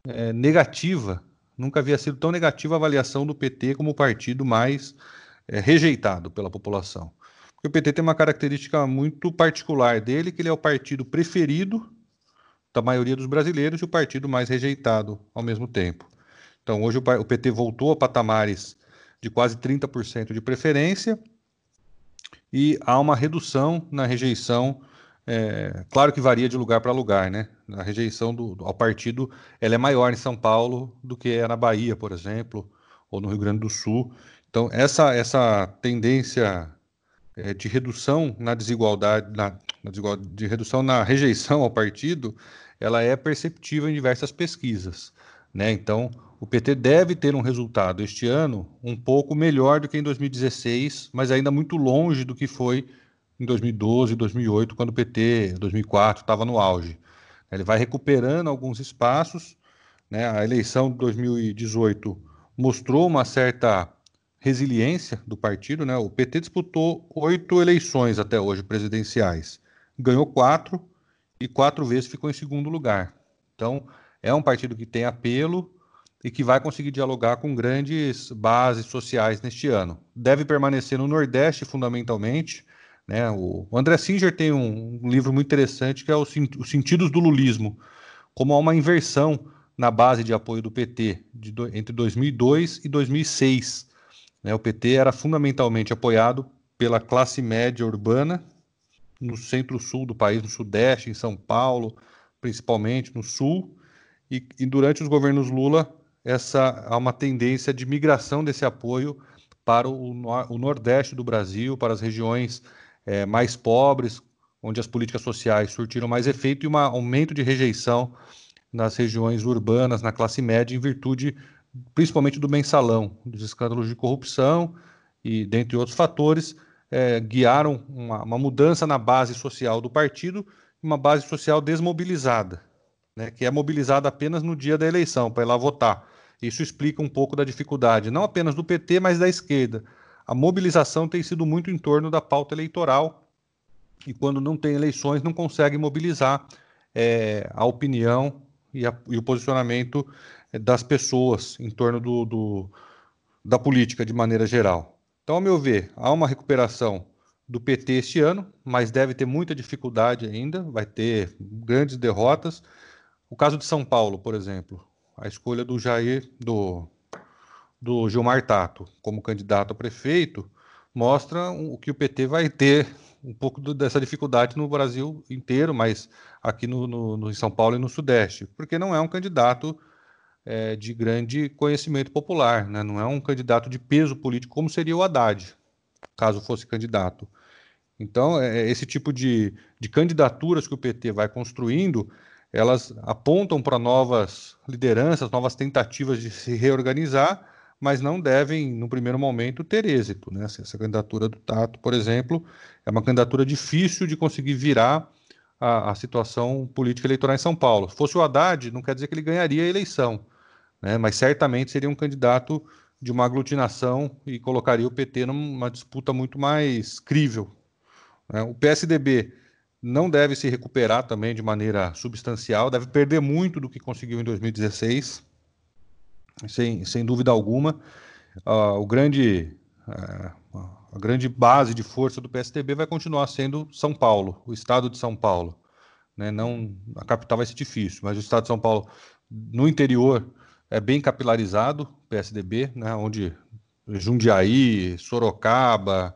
é, negativa, nunca havia sido tão negativa a avaliação do PT como o partido mais é, rejeitado pela população. Porque o PT tem uma característica muito particular dele, que ele é o partido preferido da maioria dos brasileiros e o partido mais rejeitado ao mesmo tempo. Então, hoje o PT voltou a patamares de quase 30% de preferência e há uma redução na rejeição é, claro que varia de lugar para lugar, né? A rejeição do, ao partido ela é maior em São Paulo do que é na Bahia, por exemplo, ou no Rio Grande do Sul. Então, essa, essa tendência é, de redução na desigualdade, na, na desigualdade, de redução na rejeição ao partido, ela é perceptível em diversas pesquisas. Né? Então, o PT deve ter um resultado este ano um pouco melhor do que em 2016, mas ainda muito longe do que foi em 2012, 2008, quando o PT, 2004, estava no auge. Ele vai recuperando alguns espaços. Né? A eleição de 2018 mostrou uma certa resiliência do partido. Né? O PT disputou oito eleições até hoje presidenciais, ganhou quatro e quatro vezes ficou em segundo lugar. Então, é um partido que tem apelo e que vai conseguir dialogar com grandes bases sociais neste ano. Deve permanecer no Nordeste, fundamentalmente, né? O André Singer tem um, livro muito interessante que é Os Sentidos do Lulismo, como há uma inversão na base de apoio do PT de entre 2002 e 2006. Né? O PT era fundamentalmente apoiado pela classe média urbana no centro-sul do país, no sudeste, em São Paulo, principalmente no sul, e, e durante os governos Lula essa há uma tendência de migração desse apoio para o, o nordeste do Brasil, para as regiões é, mais pobres, onde as políticas sociais surtiram mais efeito e um aumento de rejeição nas regiões urbanas, na classe média, em virtude principalmente do mensalão, dos escândalos de corrupção e, dentre outros fatores, é, guiaram uma, uma, mudança na base social do partido, uma base social desmobilizada, né, que é mobilizada apenas no dia da eleição, para ir lá votar. Isso explica um pouco da dificuldade, não apenas do PT, mas da esquerda, a mobilização tem sido muito em torno da pauta eleitoral e quando não tem eleições não consegue mobilizar é, a opinião e, a, e, o posicionamento é, das pessoas em torno do, do, da política de maneira geral. Então, ao meu ver, há uma recuperação do PT este ano, mas deve ter muita dificuldade ainda, vai ter grandes derrotas. O caso de São Paulo, por exemplo, a escolha do Jair, do do Gilmar Tato como candidato a prefeito mostra o que o PT vai ter um pouco dessa dificuldade no Brasil inteiro, mas aqui no, no, no, em São Paulo e no Sudeste, porque não é um candidato é, de grande conhecimento popular, né? não é um candidato de peso político como seria o Haddad, caso fosse candidato. Então, é, é esse tipo de, de candidaturas que o PT vai construindo, elas apontam para novas lideranças, novas tentativas de se reorganizar, mas não devem, no primeiro momento, ter êxito. Né? Essa candidatura do Tato, por exemplo, é uma candidatura difícil de conseguir virar a, a, situação política eleitoral em São Paulo. Se fosse o Haddad, não quer dizer que ele ganharia a eleição, né? mas certamente seria um candidato de uma aglutinação e colocaria o PT numa disputa muito mais crível. Né? O PSDB não deve se recuperar também de maneira substancial, deve perder muito do que conseguiu em 2016 sem, sem dúvida alguma. Uh, o grande, uh, a grande base de força do PSDB vai continuar sendo São Paulo, o estado de São Paulo. Né? Não, a capital vai ser difícil, mas o estado de São Paulo, no interior, é bem capilarizado, PSDB, né? onde Jundiaí, Sorocaba,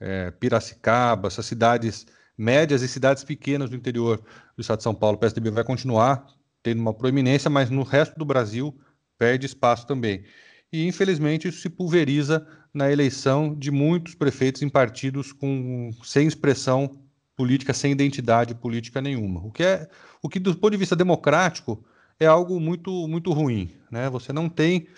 é, Piracicaba, essas cidades médias e cidades pequenas do interior do estado de São Paulo, o PSDB vai continuar tendo uma proeminência, mas no resto do Brasil perde espaço também. E, infelizmente, isso se pulveriza na eleição de muitos prefeitos em partidos com, sem expressão política, sem identidade política nenhuma. O que, é, o que do ponto de vista democrático, é algo muito, muito ruim. Né? Você não tem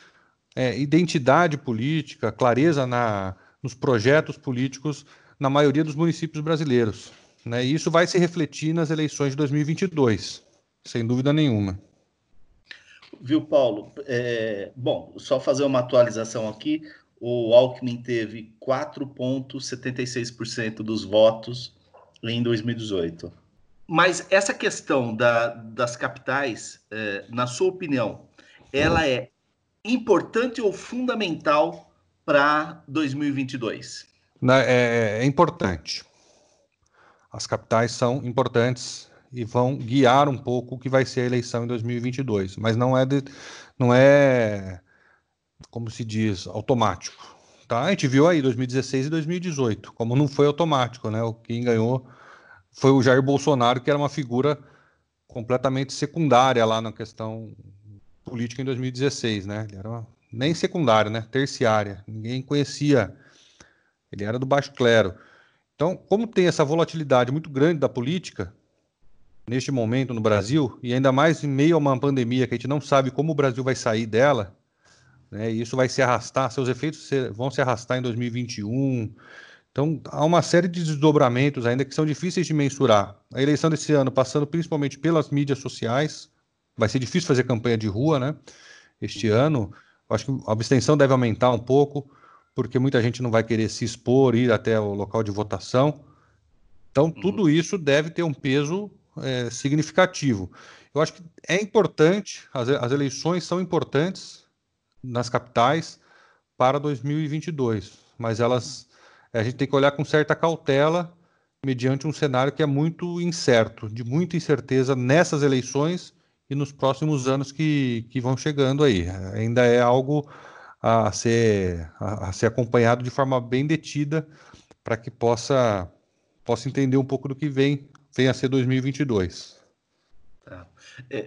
é, identidade política, clareza na, nos projetos políticos na maioria dos municípios brasileiros. Né? E isso vai se refletir nas eleições de 2022, sem dúvida nenhuma. Viu, Paulo? É, bom, só fazer uma atualização aqui. O Alckmin teve 4,76% dos votos em 2018. Mas essa questão da, das capitais, é, na sua opinião, ela é importante ou fundamental para 2022? É, é importante. As capitais são importantes e vão guiar um pouco o que vai ser a eleição em 2022. Mas não é, de, não é como se diz, automático. Tá? A gente viu aí 2016 e 2018, como não foi automático, né? O quem ganhou foi o Jair Bolsonaro, que era uma figura completamente secundária lá na questão política em 2016, né? Ele era uma, nem secundário, né? Terciária. Ninguém conhecia. Ele era do baixo clero. Então, como tem essa volatilidade muito grande da política neste momento no Brasil e ainda mais em meio a uma pandemia que a gente não sabe como o Brasil vai sair dela, né? E isso vai se arrastar, seus efeitos vão se arrastar em 2021. Então, há uma série de desdobramentos ainda que são difíceis de mensurar. A eleição desse ano, passando principalmente pelas mídias sociais, vai ser difícil fazer campanha de rua, né? Este ano, acho que a abstenção deve aumentar um pouco, porque muita gente não vai querer se expor, ir até o local de votação. Então, uhum. tudo isso deve ter um peso é, significativo. Eu acho que é importante, as, as eleições são importantes nas capitais para 2022, mas elas a gente tem que olhar com certa cautela mediante um cenário que é muito incerto, de muita incerteza nessas eleições e nos próximos anos que, que vão chegando aí. Ainda é algo a ser, a, a ser acompanhado de forma bem detida para que possa, possa entender um pouco do que vem, vem a ser 2022. Tá. É,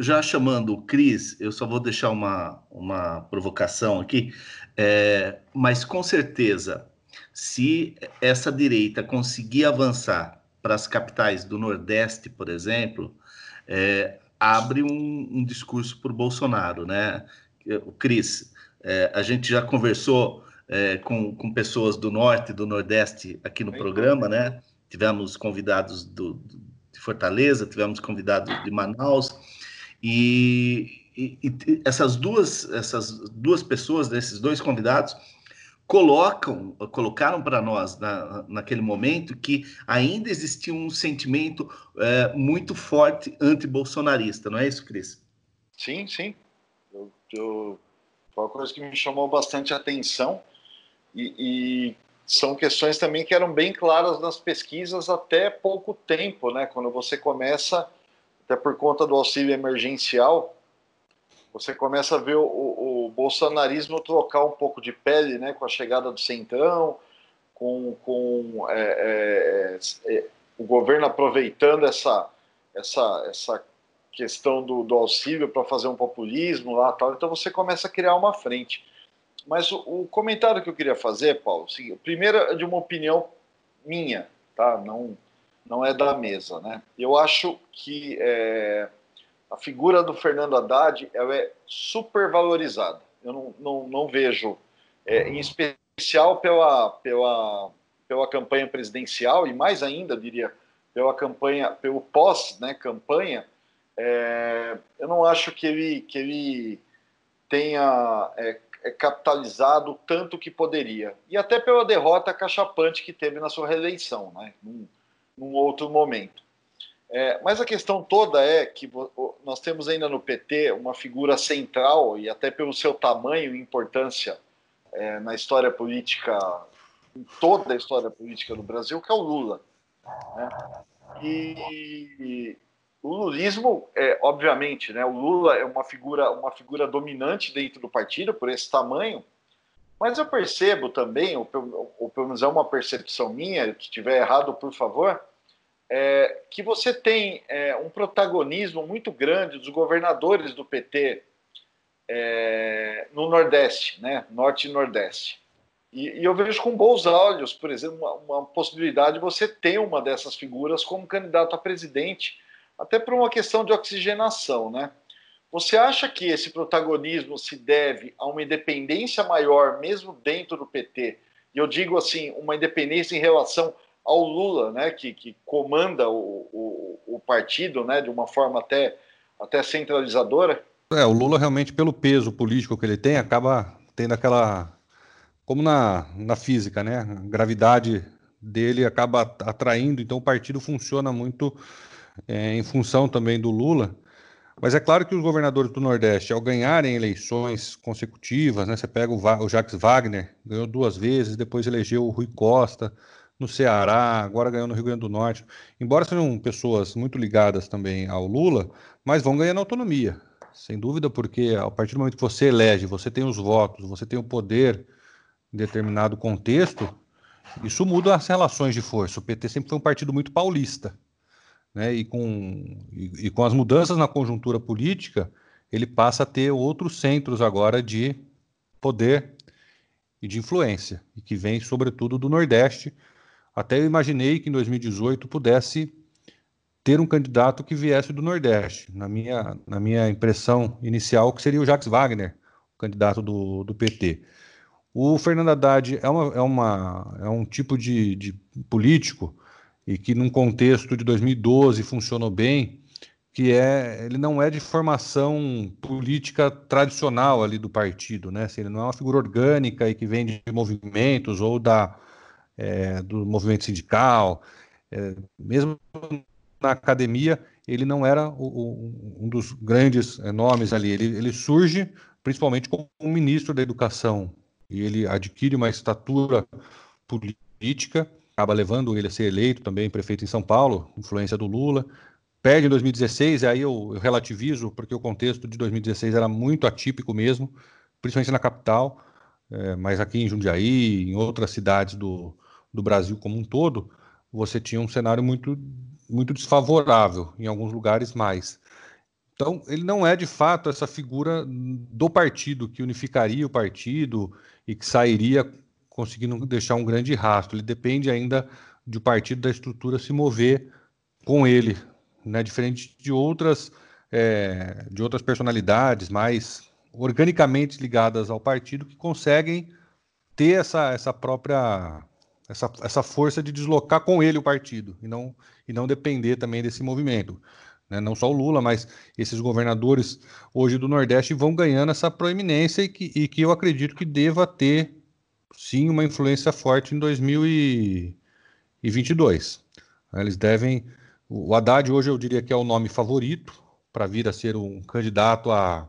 já chamando o Cris, eu só vou deixar uma, uma provocação aqui, é, mas com certeza se essa direita conseguir avançar para as capitais do Nordeste, por exemplo, é, abre um, um discurso para o Bolsonaro, né? Cris, é, a gente já conversou é, com, com pessoas do Norte e do Nordeste aqui no programa, né? Tivemos convidados do, do, de Fortaleza, tivemos convidados de Manaus, e, e, e essas duas essas duas pessoas, desses dois convidados, colocam, colocaram para nós na, naquele momento que ainda existia um sentimento é, muito forte anti-bolsonarista, não é isso, Cris? Sim, sim. Eu, eu, foi uma coisa que me chamou bastante atenção e, e, são questões também que eram bem claras nas pesquisas até pouco tempo, né? Quando você começa, até por conta do auxílio emergencial, você começa a ver o, o, bolsonarismo trocar um pouco de pele né, com a chegada do Centrão, com, com é, é, é, o governo aproveitando essa, essa, essa questão do, do auxílio para fazer um populismo lá tal. Então você começa a criar uma frente. Mas o, o comentário que eu queria fazer, Paulo, o primeiro é de uma opinião minha, tá? Não, não é da mesa, né? Eu acho que é, a figura do Fernando Haddad ela é super valorizada. Eu não, não, não vejo, é, em especial pela, pela, pela campanha presidencial e mais ainda, diria, pela campanha, pelo pós-campanha, né, é, eu não acho que ele, que ele tenha é, é capitalizado tanto que poderia. E até pela derrota cachapante que teve na sua reeleição, né, num, num outro momento. É, mas a questão toda é que nós temos ainda no PT uma figura central, e até pelo seu tamanho e importância é, na história política, em toda a história política do Brasil, que é o Lula. Né? E, o lulismo, é, obviamente, né, o Lula é uma figura, uma figura dominante dentro do partido por esse tamanho, mas eu percebo também, ou, ou pelo menos é uma percepção minha, se estiver errado, por favor, é, que você tem é, um protagonismo muito grande dos governadores do PT é, no Nordeste, né, Norte e Nordeste. E, e, eu vejo com bons olhos, por exemplo, uma, uma, possibilidade de você ter uma dessas figuras como candidato a presidente, até por uma questão de oxigenação, né? Você acha que esse protagonismo se deve a uma independência maior, mesmo dentro do PT? E eu digo assim, uma independência em relação ao Lula, né, que, que comanda o, o, o, partido né, de uma forma até, até centralizadora? É, o Lula realmente, pelo peso político que ele tem, acaba tendo aquela. Como na, na física, né? A gravidade dele acaba atraindo, então o partido funciona muito é, em função também do Lula. Mas é claro que os governadores do Nordeste, ao ganharem eleições consecutivas, né, você pega o, o Jacques Wagner, ganhou duas vezes, depois elegeu o Rui Costa, no Ceará, agora ganhou no Rio Grande do Norte. Embora sejam pessoas muito ligadas também ao Lula, mas vão ganhando autonomia, sem dúvida, porque a partir do momento que você elege, você tem os votos, você tem o poder em determinado contexto, Isso muda as relações de força. O PT sempre foi um partido muito paulista. Né? E, com, e, e com as mudanças na conjuntura política, ele passa a ter outros centros agora de poder e de influência, e que vem sobretudo do Nordeste. Até eu imaginei que em 2018 pudesse ter um candidato que viesse do Nordeste. Na minha, na minha impressão inicial, que seria o Jacques Wagner, o candidato do, do PT. O Fernando Haddad é, uma, é, uma, é um tipo de, de político e que, num contexto de 2012, funcionou bem, que é ele não é de formação política tradicional ali do partido, né? Assim, ele não é uma figura orgânica e que vem de movimentos ou da é, do movimento sindical, é, mesmo na academia, ele não era o, o, um dos grandes é, nomes ali. Ele, ele surge principalmente como um ministro da educação e ele adquire uma estatura política, acaba levando ele a ser eleito também prefeito em São Paulo, influência do Lula. Perde em 2016, aí eu, eu relativizo, porque o contexto de 2016 era muito atípico mesmo, principalmente na capital, é, mas aqui em Jundiaí, em outras cidades do, do Brasil como um todo, você tinha um cenário muito muito desfavorável, em alguns lugares mais. Então, ele não é de fato essa figura do partido que unificaria o partido e que sairia conseguindo deixar um grande rastro. Ele depende ainda de o partido da estrutura se mover com ele, né? diferente de outras, é, de outras personalidades mais organicamente ligadas ao partido que conseguem ter essa, essa própria essa, essa força de deslocar com ele o partido e não, e não depender também desse movimento. Né? Não só o Lula, mas esses governadores hoje do Nordeste vão ganhando essa proeminência e que, e que eu acredito que deva ter, sim, uma influência forte em 2022. Eles devem. O Haddad hoje eu diria que é o nome favorito para vir a ser um candidato a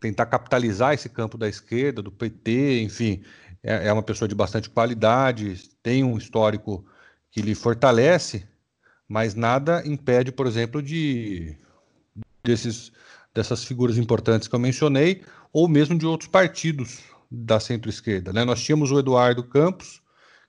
tentar capitalizar esse campo da esquerda, do PT, enfim, é, é uma pessoa de bastante qualidade, tem um histórico que lhe fortalece, mas nada impede, por exemplo, de desses, dessas figuras importantes que eu mencionei, ou mesmo de outros partidos da centro-esquerda. Né? Nós tínhamos o Eduardo Campos,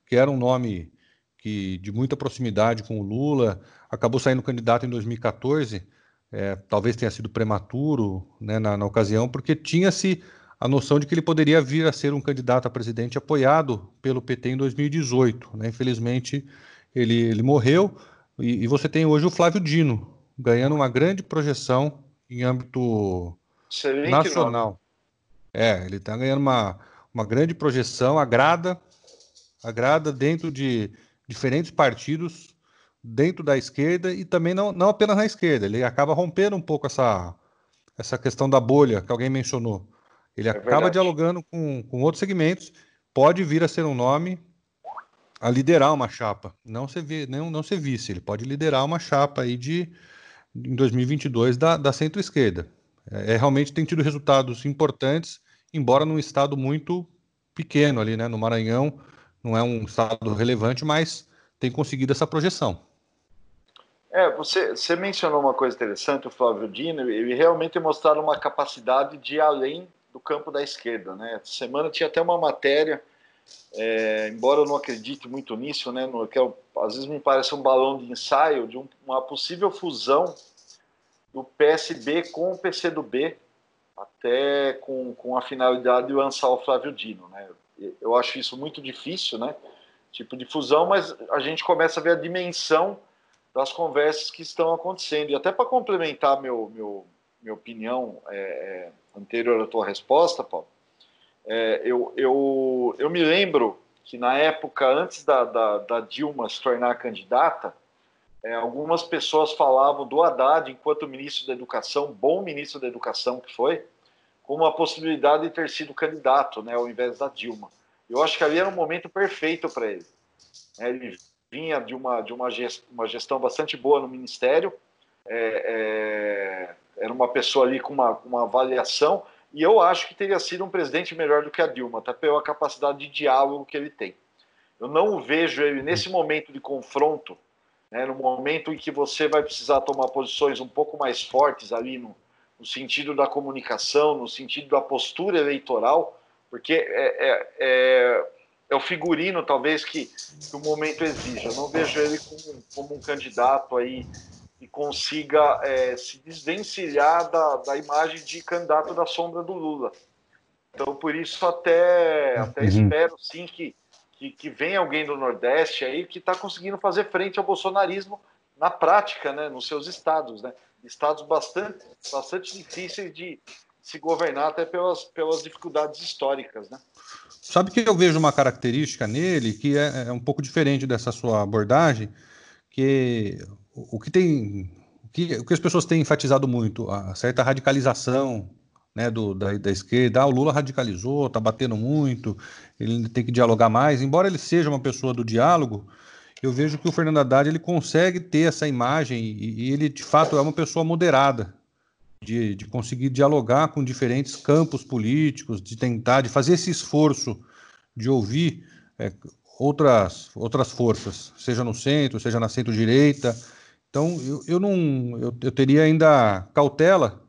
que era um nome que de muita proximidade com o Lula, acabou saindo candidato em 2014, é, talvez tenha sido prematuro né, na, na ocasião, porque tinha-se a noção de que ele poderia vir a ser um candidato a presidente apoiado pelo PT em 2018. Né? Infelizmente, ele, ele morreu e, e, você tem hoje o Flávio Dino ganhando uma grande projeção em âmbito Excelente nacional. Nome. É, ele está ganhando uma, uma grande projeção, agrada, agrada dentro de diferentes partidos, dentro da esquerda e também não, não apenas na esquerda. Ele acaba rompendo um pouco essa, essa questão da bolha que alguém mencionou. Ele é acaba verdade. dialogando com, com outros segmentos, pode vir a ser um nome a liderar uma chapa, não ser, não, não ser vice, ele pode liderar uma chapa aí de, em 2022 da, da centro-esquerda. É, é, realmente tem tido resultados importantes, embora num estado muito pequeno ali, né, no Maranhão, não é um estado relevante, mas tem conseguido essa projeção. É, você, você mencionou uma coisa interessante, o Flávio Dino, ele realmente mostraram uma capacidade de ir além do campo da esquerda. Né? Essa semana tinha até uma matéria, é, embora eu não acredite muito nisso, né, no, que é, às vezes me parece um balão de ensaio de um, uma possível fusão do PSB com o PCdoB, até com, com a finalidade de lançar o Flávio Dino. Né? Eu acho isso muito difícil, né? tipo de fusão, mas a gente começa a ver a dimensão das conversas que estão acontecendo. E até para complementar meu, meu, minha opinião é, é anterior à tua resposta, Paulo, é, eu, eu, eu me lembro que na época, antes da, da, da Dilma se tornar candidata, é, algumas pessoas falavam do Haddad enquanto ministro da Educação, bom ministro da Educação que foi, como a possibilidade de ter sido candidato, né, ao invés da Dilma. Eu acho que ali era um momento perfeito para ele. É, ele vinha de uma de uma gestão, uma gestão bastante boa no ministério, é, é era uma pessoa ali com uma, uma avaliação, e eu acho que teria sido um presidente melhor do que a Dilma, até pela capacidade de diálogo que ele tem. Eu não vejo ele nesse momento de confronto, né, no momento em que você vai precisar tomar posições um pouco mais fortes ali no, no sentido da comunicação, no sentido da postura eleitoral, porque é, é, é, é o figurino, talvez, que, que o momento exige. Eu não vejo ele como, como um candidato aí que consiga é, se desvencilhar da, da imagem de candidato da sombra do Lula. Então, por isso, até, até uhum. espero, sim, que, que, que venha alguém do Nordeste aí que está conseguindo fazer frente ao bolsonarismo na prática, né, nos seus estados, né? Estados bastante, bastante difíceis de se governar até pelas, pelas dificuldades históricas, né? Sabe que eu vejo uma característica nele que é, é um pouco diferente dessa sua abordagem, que o que tem, que, o que as pessoas têm enfatizado muito, a certa radicalização né, do, da, da, esquerda. Ah, o Lula radicalizou, está batendo muito, ele tem que dialogar mais. Embora ele seja uma pessoa do diálogo, eu vejo que o Fernando Haddad ele consegue ter essa imagem e, e ele, de fato, é uma pessoa moderada de, de conseguir dialogar com diferentes campos políticos, de tentar, de fazer esse esforço de ouvir é, outras, outras forças, seja no centro, seja na centro-direita. Então, eu, eu não eu, eu teria ainda cautela,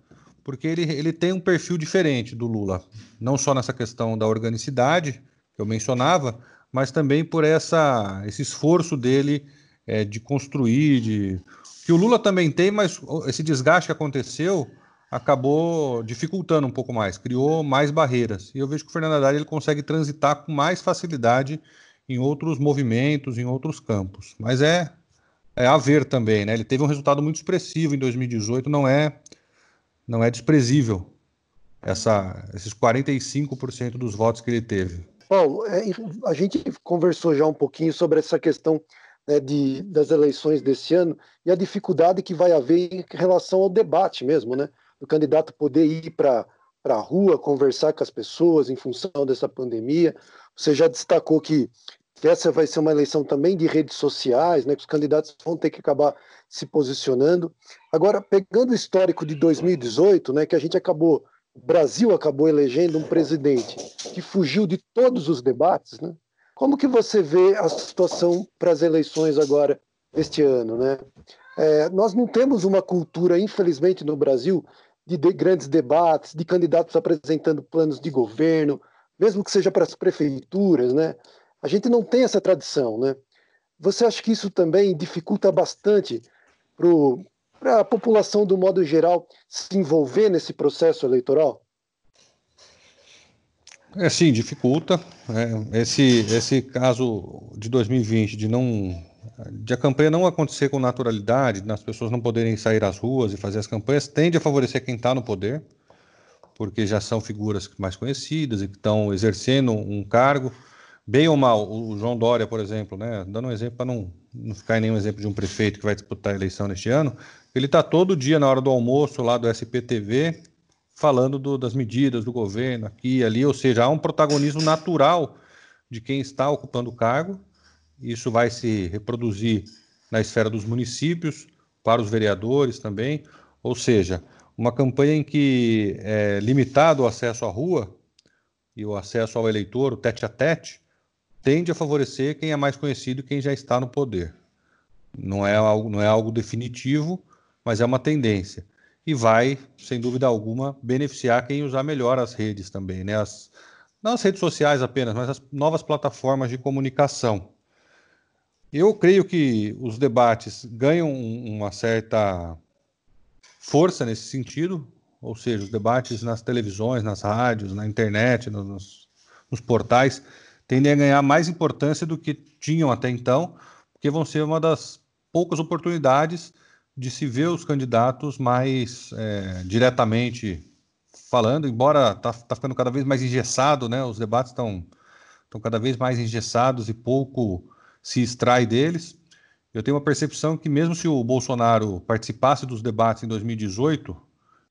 porque ele, ele tem um perfil diferente do Lula, não só nessa questão da organicidade, que eu mencionava, mas também por essa, esse esforço dele é, de construir, de que o Lula também tem, mas esse desgaste que aconteceu acabou dificultando um pouco mais, criou mais barreiras. E eu vejo que o Fernando Haddad ele consegue transitar com mais facilidade em outros movimentos, em outros campos. Mas é, é a ver também, né? Ele teve um resultado muito expressivo em 2018, não é não é desprezível essa, esses 45% dos votos que ele teve. Paulo, é, a gente conversou já um pouquinho sobre essa questão né, de, das eleições desse ano e a dificuldade que vai haver em relação ao debate mesmo, né? Do candidato poder ir para a rua, conversar com as pessoas em função dessa pandemia. Você já destacou que essa vai ser uma eleição também de redes sociais, né, que os candidatos vão ter que acabar se posicionando. Agora, pegando o histórico de 2018, né, que a gente acabou, o Brasil acabou elegendo um presidente que fugiu de todos os debates, né? Como que você vê a situação para as eleições agora este ano, né? É, nós não temos uma cultura, infelizmente, no Brasil, de, de grandes debates, de candidatos apresentando planos de governo, mesmo que seja para as prefeituras, né? A gente não tem essa tradição, né? Você acha que isso também dificulta bastante para a população, do modo geral, se envolver nesse processo eleitoral? É sim, dificulta. É, esse, esse caso de 2020 de não de a campanha não acontecer com naturalidade, das pessoas não poderem sair às ruas e fazer as campanhas, tende a favorecer quem está no poder, porque já são figuras mais conhecidas e que estão exercendo um cargo, bem ou mal. O João Dória, por exemplo, né, dando um exemplo para não, não ficar em nenhum exemplo de um prefeito que vai disputar a eleição neste ano, ele está todo dia na hora do almoço lá do SPTV falando do, das medidas do governo aqui e ali, ou seja, há um protagonismo natural de quem está ocupando o cargo. Isso vai se reproduzir na esfera dos municípios, para os vereadores também, ou seja, uma campanha em que é limitado o acesso à rua e o acesso ao eleitor, o tete a tete, tende a favorecer quem é mais conhecido quem já está no poder. Não é algo, não é algo definitivo, mas é uma tendência e vai, sem dúvida alguma, beneficiar quem usar melhor as redes também, né? As, não as redes sociais apenas, mas as novas plataformas de comunicação. Eu creio que os debates ganham uma certa força nesse sentido, ou seja, os debates nas televisões, nas rádios, na internet, nos, nos portais, tendem a ganhar mais importância do que tinham até então, porque vão ser uma das poucas oportunidades de se ver os candidatos mais é, diretamente falando, embora está tá ficando cada vez mais engessado, né? Os debates estão estão cada vez mais engessados e pouco se extrai deles. Eu tenho uma percepção que mesmo se o Bolsonaro participasse dos debates em 2018,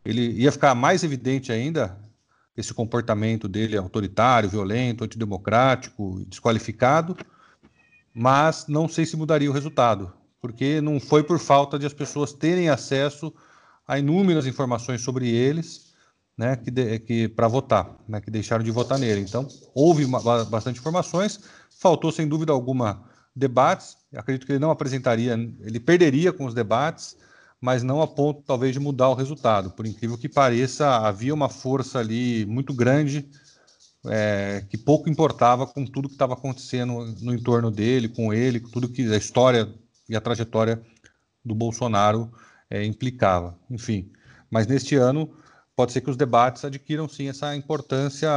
ele ia ficar mais evidente ainda esse comportamento dele autoritário, violento, antidemocrático, desqualificado, mas não sei se mudaria o resultado porque não foi por falta de as pessoas terem acesso a inúmeras informações sobre eles, né, que, que para votar, né, que deixaram de votar nele. Então, houve uma, bastante informações, faltou sem dúvida alguma debates. Acredito que ele não apresentaria, ele perderia com os debates, mas não a ponto talvez de mudar o resultado. Por incrível que pareça, havia uma força ali muito grande é, que pouco importava com tudo que estava acontecendo no entorno dele, com ele, com tudo que a história e a trajetória do Bolsonaro é, implicava. Enfim, mas neste ano pode ser que os debates adquiram sim essa importância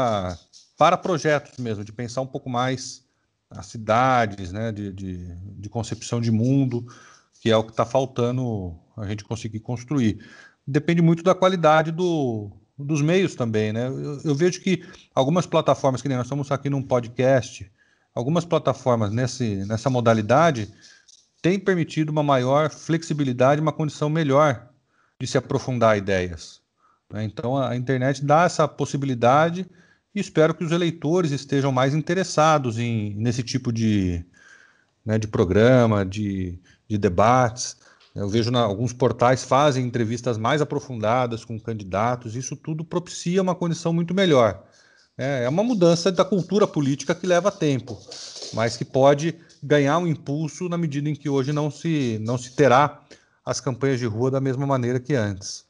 para projetos mesmo, de pensar um pouco mais as cidades, né, de, de, de concepção de mundo, que é o que está faltando a gente conseguir construir. Depende muito da qualidade do, dos meios também, né? Eu, eu, vejo que algumas plataformas, que nem nós estamos aqui num podcast, algumas plataformas nesse, nessa modalidade têm permitido uma maior flexibilidade, uma condição melhor de se aprofundar ideias. Né? Então a internet dá essa possibilidade e espero que os eleitores estejam mais interessados em, nesse tipo de, né, de programa, de, de debates. Eu vejo na, alguns portais fazem entrevistas mais aprofundadas com candidatos, isso tudo propicia uma condição muito melhor. É, é uma mudança da cultura política que leva tempo, mas que pode ganhar um impulso na medida em que hoje não se, não se terá as campanhas de rua da mesma maneira que antes.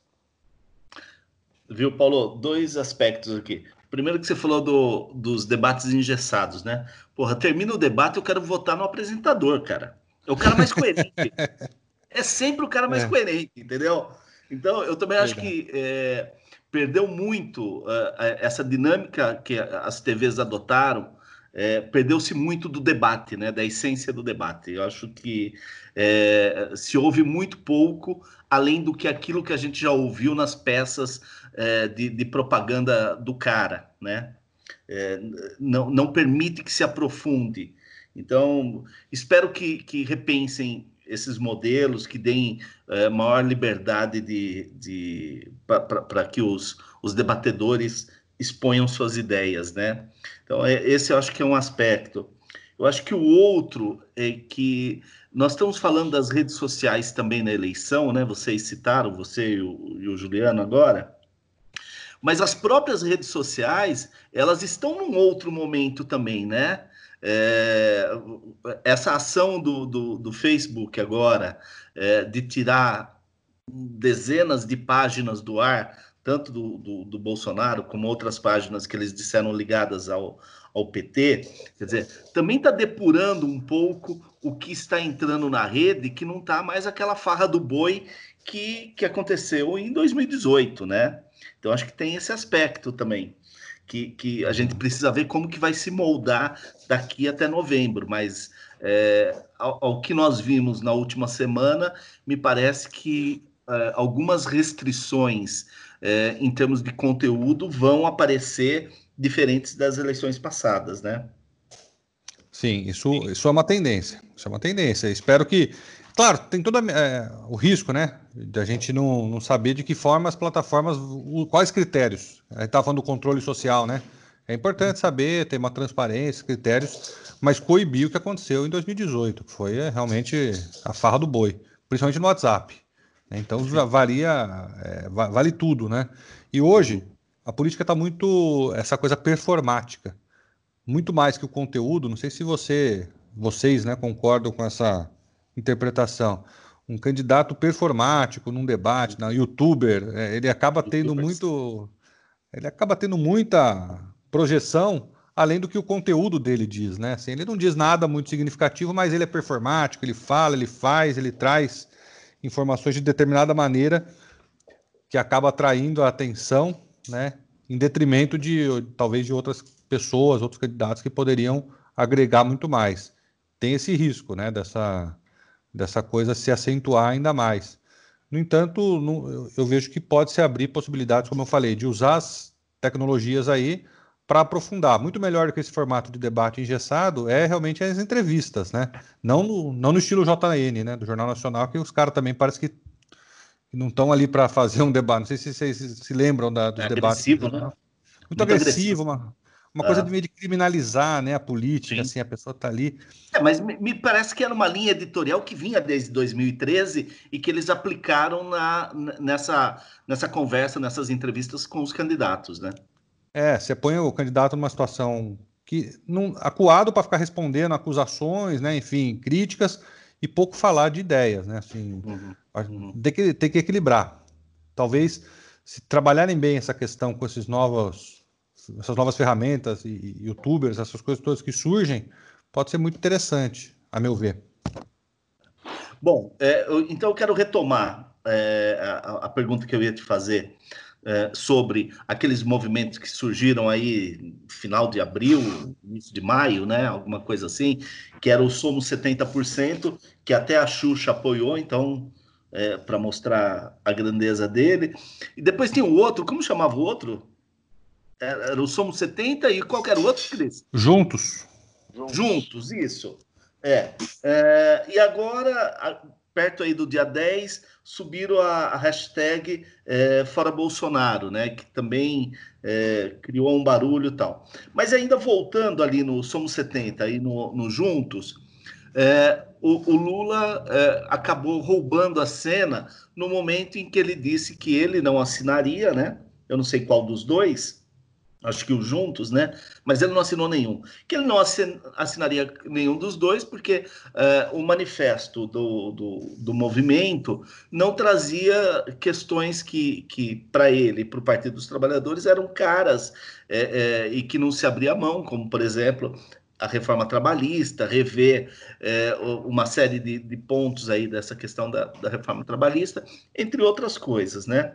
Viu, Paulo? Dois aspectos aqui. Primeiro que você falou do, dos debates engessados, né? Porra, termina o debate, eu quero votar no apresentador, cara. É o cara mais coerente. é sempre o cara mais é. coerente, entendeu? Então, eu também acho que é, perdeu muito uh, essa dinâmica que as TVs adotaram, é, perdeu-se muito do debate, né, da essência do debate. Eu acho que é, se ouve muito pouco, além do que aquilo que a gente já ouviu nas peças é, de, de, propaganda do cara, né? Não, não permite que se aprofunde. Então, espero que, que repensem esses modelos, que deem é, maior liberdade de, de, para que os, os debatedores exponham suas ideias, né? Então, é, esse eu acho que é um aspecto. Eu acho que o outro é que nós estamos falando das redes sociais também na eleição, né? Vocês citaram, você e o, e o Juliano agora. Mas as próprias redes sociais, elas estão num outro momento também, né? É, essa ação do, do, do Facebook agora, é, de tirar dezenas de páginas do ar, tanto do, do, do, Bolsonaro como outras páginas que eles disseram ligadas ao, ao PT, quer dizer, também está depurando um pouco o que está entrando na rede, que não está mais aquela farra do boi que, que aconteceu em 2018, né? Então, acho que tem esse aspecto também, que, que a gente precisa ver como que vai se moldar daqui até novembro, mas é, ao, ao, que nós vimos na última semana, me parece que é, algumas restrições é, em termos de conteúdo vão aparecer diferentes das eleições passadas, né? Sim, isso, isso é uma tendência. Isso é uma tendência. Espero que Claro, tem todo é, o risco, né? De a gente não, não saber de que forma as plataformas, quais critérios. A gente estava falando do controle social, né? É importante saber, ter uma transparência, critérios, mas coibir o que aconteceu em 2018, que foi é, realmente a farra do boi, principalmente no WhatsApp. Né? Então varia, é, vale tudo, né? E hoje a política está muito essa coisa performática, muito mais que o conteúdo. Não sei se você, vocês, né, concordam com essa interpretação. Um candidato performático num debate, na youtuber, é, ele acaba tendo muito. Ele acaba tendo muita projeção além do que o conteúdo dele diz, né? Assim, ele não diz nada muito significativo, mas ele é performático, ele fala, ele faz, ele traz informações de determinada maneira que acaba atraindo a atenção, né? Em detrimento de talvez de outras pessoas, outros candidatos que poderiam agregar muito mais. Tem esse risco, né? Dessa dessa coisa se acentuar ainda mais. No entanto, eu vejo que pode se abrir possibilidades, como eu falei, de usar as tecnologias aí para aprofundar. Muito melhor do que esse formato de debate engessado é realmente as entrevistas, né? Não no, não no estilo JN, né? Do Jornal Nacional, que os caras também parece que não estão ali para fazer um debate. Não sei se vocês se, se lembram da, dos é debates. Agressivo, né? Muito, Muito agressivo, agressivo. Uma, uma coisa é. de meio de criminalizar né, a política, Sim. assim, a pessoa está ali. É, mas me, me, parece que era uma linha editorial que vinha desde 2013 e que eles aplicaram na, nessa, nessa conversa, nessas entrevistas com os candidatos, né? É, você põe o candidato numa situação que não, acuado para ficar respondendo acusações, né, enfim, críticas e pouco falar de ideias, né? Assim, uhum, uhum. Tem, que, tem que equilibrar. Talvez se trabalharem bem essa questão com esses novos essas novas ferramentas e, e youtubers, essas coisas todas que surgem, pode ser muito interessante, a meu ver. Bom, é, eu, então eu quero retomar é, a, a, pergunta que eu ia te fazer é, sobre aqueles movimentos que surgiram aí final de abril, início de maio, né? Alguma coisa assim, que era o Somos 70%, que até a Xuxa apoiou, então, é, para mostrar a grandeza dele. E depois tinha o outro, como chamava o outro? Era, o Somos 70 e qual era o outro, Cris? Juntos. Juntos, isso. É, é, e agora, perto aí do dia 10, subiram a, a hashtag é, Fora Bolsonaro, né? Que também é, criou um barulho e tal. Mas ainda voltando ali no Somos 70 e no, no Juntos, é, o, o, Lula é, acabou roubando a cena no momento em que ele disse que ele não assinaria, né? Eu não sei qual dos dois, acho que os juntos, né? Mas ele não assinou nenhum. Que ele não assinaria nenhum dos dois, porque uh, o manifesto do, do, do, movimento não trazia questões que, que para ele, para o Partido dos Trabalhadores, eram caras é, é, e que não se abria mão, como, por exemplo, a reforma trabalhista, rever é, uma série de, de, pontos aí dessa questão da, da reforma trabalhista, entre outras coisas, né?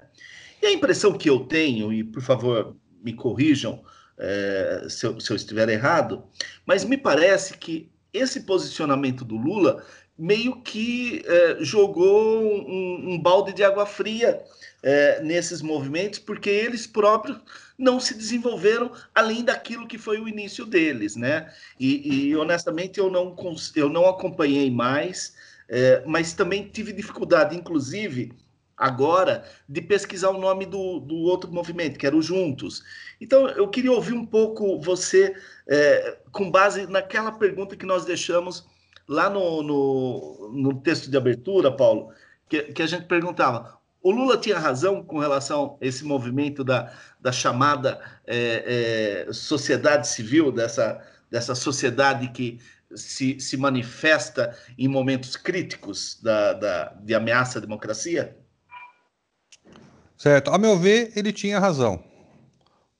E a impressão que eu tenho, e por favor me corrijam é, se, eu, se, eu, estiver errado, mas me parece que esse posicionamento do Lula meio que é, jogou um, um, balde de água fria é, nesses movimentos, porque eles próprios não se desenvolveram além daquilo que foi o início deles, né? E, e honestamente eu não, eu não acompanhei mais, é, mas também tive dificuldade, inclusive, agora de pesquisar o nome do, do outro movimento, que era o Juntos. Então, eu queria ouvir um pouco você, é, com base naquela pergunta que nós deixamos lá no, no, no texto de abertura, Paulo, que, que, a gente perguntava: o Lula tinha razão com relação a esse movimento da, da chamada é, é, sociedade civil, dessa, dessa sociedade que se, se manifesta em momentos críticos da, da, de ameaça à democracia? Certo. A meu ver, ele tinha razão.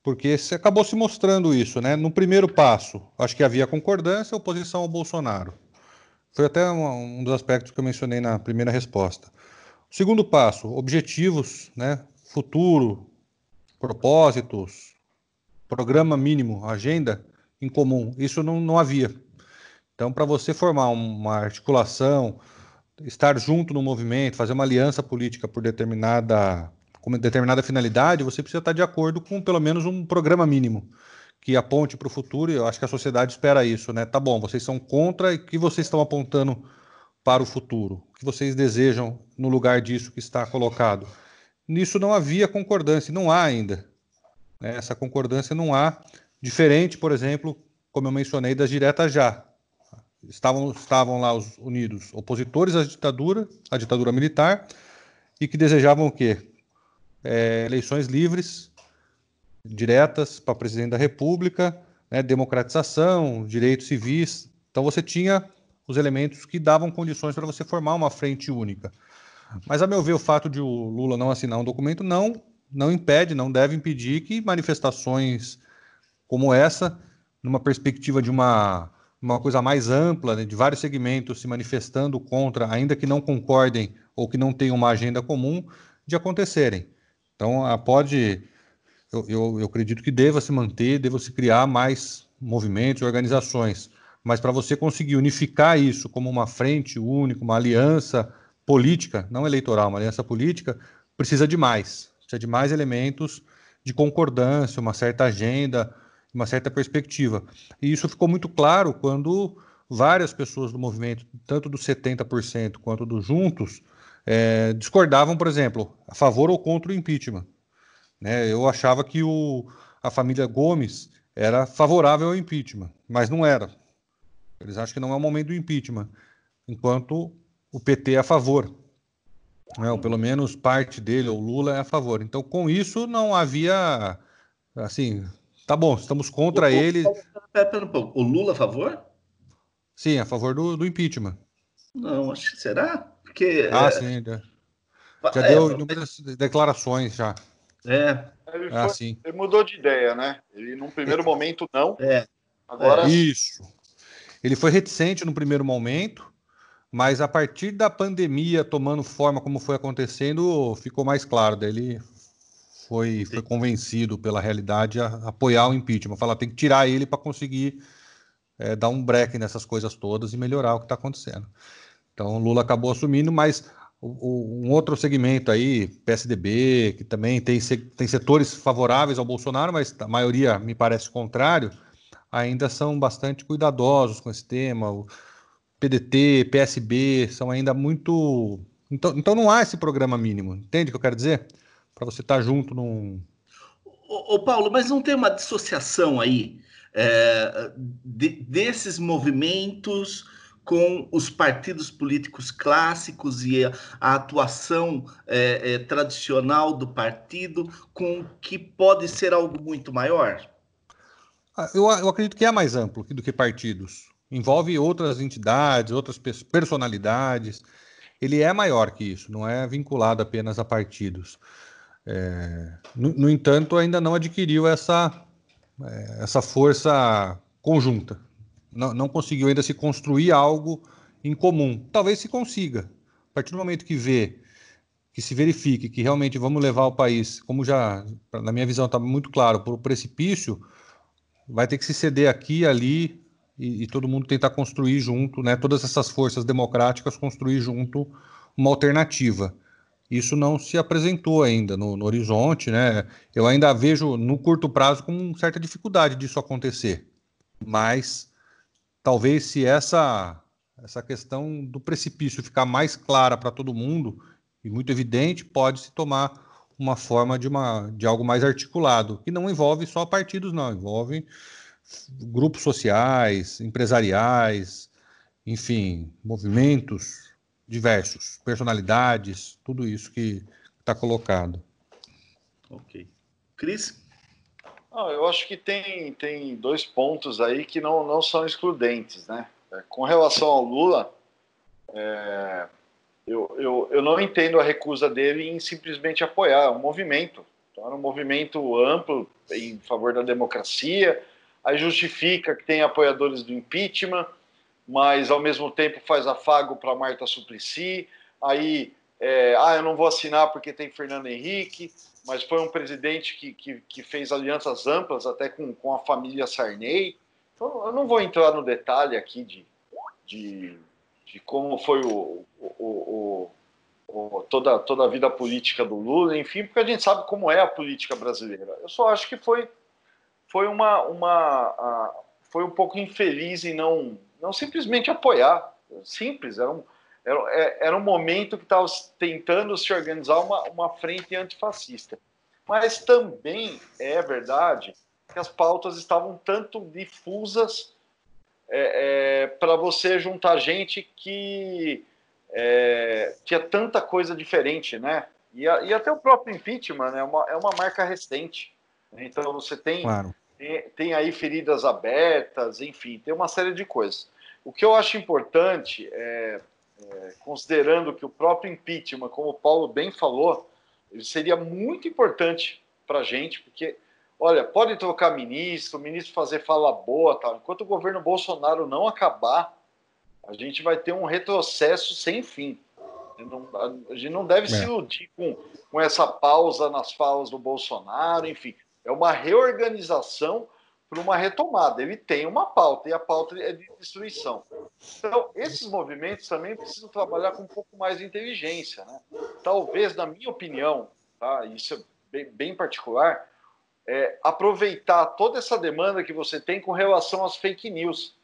Porque acabou se mostrando isso, né? No primeiro passo, acho que havia concordância, oposição ao Bolsonaro. Foi até um, um dos aspectos que eu mencionei na primeira resposta. O segundo passo, objetivos, né? Futuro, propósitos, programa mínimo, agenda em comum. Isso não, não havia. Então, para você formar uma articulação, estar junto no movimento, fazer uma aliança política por determinada com determinada finalidade, você precisa estar de acordo com pelo menos um programa mínimo que aponte para o futuro, e eu acho que a sociedade espera isso, né? Tá bom, vocês são contra e que vocês estão apontando para o futuro? O que vocês desejam no lugar disso que está colocado? Nisso não havia concordância, não há ainda. Né? Essa concordância não há, diferente, por exemplo, como eu mencionei, das diretas já. Estavam, estavam lá os unidos opositores à ditadura, à ditadura militar, e que desejavam o quê? É, eleições livres, diretas para presidente da República, né, democratização, direitos civis. Então você tinha os elementos que davam condições para você formar uma frente única. Mas, a meu ver, o fato de o Lula não assinar um documento não, não impede, não deve impedir que manifestações como essa, numa perspectiva de uma, uma coisa mais ampla, né, de vários segmentos se manifestando contra, ainda que não concordem ou que não tenham uma agenda comum, de acontecerem. Então, pode, eu, eu, eu acredito que deva se manter, deva se criar mais movimentos e organizações, mas para você conseguir unificar isso como uma frente única, uma aliança política, não eleitoral, uma aliança política, precisa de mais, precisa de mais elementos de concordância, uma certa agenda, uma certa perspectiva. E isso ficou muito claro quando várias pessoas do movimento, tanto dos 70% quanto dos Juntos, é, discordavam, por exemplo, a favor ou contra o impeachment. Né? Eu achava que o, a família Gomes era favorável ao impeachment, mas não era. Eles acham que não é o momento do impeachment, enquanto o PT é a favor. Né? Ou pelo menos parte dele, ou Lula, é a favor. Então, com isso, não havia. Assim, tá bom, estamos contra o, ele. Pera um pouco. O Lula a favor? Sim, a favor do, do impeachment. Não, acho que será? Porque. Ah, é... sim. Já, já é, deu inúmeras declarações já. É. Ele, ah, foi, ele, mudou de ideia, né? Ele, num primeiro é. momento, não. É. Agora. Isso. Ele foi reticente no primeiro momento, mas a partir da pandemia tomando forma como foi acontecendo, ficou mais claro. Daí ele foi, foi convencido pela realidade a apoiar o impeachment. Falar, tem que tirar ele para conseguir é, dar um break nessas coisas todas e melhorar o que está acontecendo. Então, Lula acabou assumindo, mas um outro segmento aí, PSDB, que também tem, tem setores favoráveis ao Bolsonaro, mas a maioria me parece contrário, ainda são bastante cuidadosos com esse tema. O PDT, PSB são ainda muito. Então, então não há esse programa mínimo, entende o que eu quero dizer? Para você estar tá junto num. Ô, Paulo, mas não tem uma dissociação aí é, de, desses movimentos com os partidos políticos clássicos e a, atuação é, é, tradicional do partido com o que pode ser algo muito maior? Ah, eu, eu acredito que é mais amplo do que partidos. Envolve outras entidades, outras personalidades. Ele é maior que isso, não é vinculado apenas a partidos. É, no, no, entanto, ainda não adquiriu essa, é, essa força conjunta não, não conseguiu ainda se construir algo em comum. Talvez se consiga. A partir do momento que vê, que se verifique que realmente vamos levar o país, como já, na minha visão, está muito claro, para o precipício, vai ter que se ceder aqui ali e, e, todo mundo tentar construir junto, né, todas essas forças democráticas construir junto uma alternativa. Isso não se apresentou ainda no, no horizonte, né? Eu ainda vejo no curto prazo com certa dificuldade disso acontecer, mas talvez se essa essa questão do precipício ficar mais clara para todo mundo e muito evidente, pode se tomar uma forma de, uma, de algo mais articulado, que não envolve só partidos, não, envolve grupos sociais, empresariais, enfim, movimentos diversos, personalidades, tudo isso que está colocado. Ok. Cris? Não, eu acho que tem, tem dois pontos aí que não, não são excludentes, né? É, com relação ao Lula, é, eu, eu, eu não entendo a recusa dele em simplesmente apoiar um movimento. Então, era um movimento amplo em favor da democracia, aí justifica que tem apoiadores do impeachment, mas ao mesmo tempo faz afago para Marta Suplicy, aí, é, ah, eu não vou assinar porque tem Fernando Henrique, mas foi um presidente que, que, que, fez alianças amplas até com, com a família Sarney. Então, eu não vou entrar no detalhe aqui de, de, de como foi o, o, o, o, toda, toda a vida política do Lula, enfim, porque a gente sabe como é a política brasileira. Eu só acho que foi, foi, uma, uma, foi um pouco infeliz em não, não simplesmente apoiar. Simples, era um, era, é, era um momento que estava tentando se organizar uma, uma frente antifascista. Mas também é verdade que as pautas estavam tanto difusas é, é, para você juntar gente que é, tinha tanta coisa diferente, né? E, a, e, até o próprio impeachment né, é, uma, é uma marca recente. Então você tem, claro. tem, tem aí feridas abertas, enfim, tem uma série de coisas. O que eu acho importante é é, considerando que o próprio impeachment, como o Paulo bem falou, ele seria muito importante para a gente, porque, olha, pode trocar ministro, o ministro fazer fala boa, tal. enquanto o governo Bolsonaro não acabar, a gente vai ter um retrocesso sem fim. A gente não deve é. se iludir com, com essa pausa nas falas do Bolsonaro, enfim. É uma reorganização para uma retomada. Ele tem uma pauta, e a pauta é de destruição. Então, esses movimentos também precisam trabalhar com um pouco mais de inteligência. Né? Talvez, na minha opinião, tá? isso é bem, bem particular, é aproveitar toda essa demanda que você tem com relação às fake news.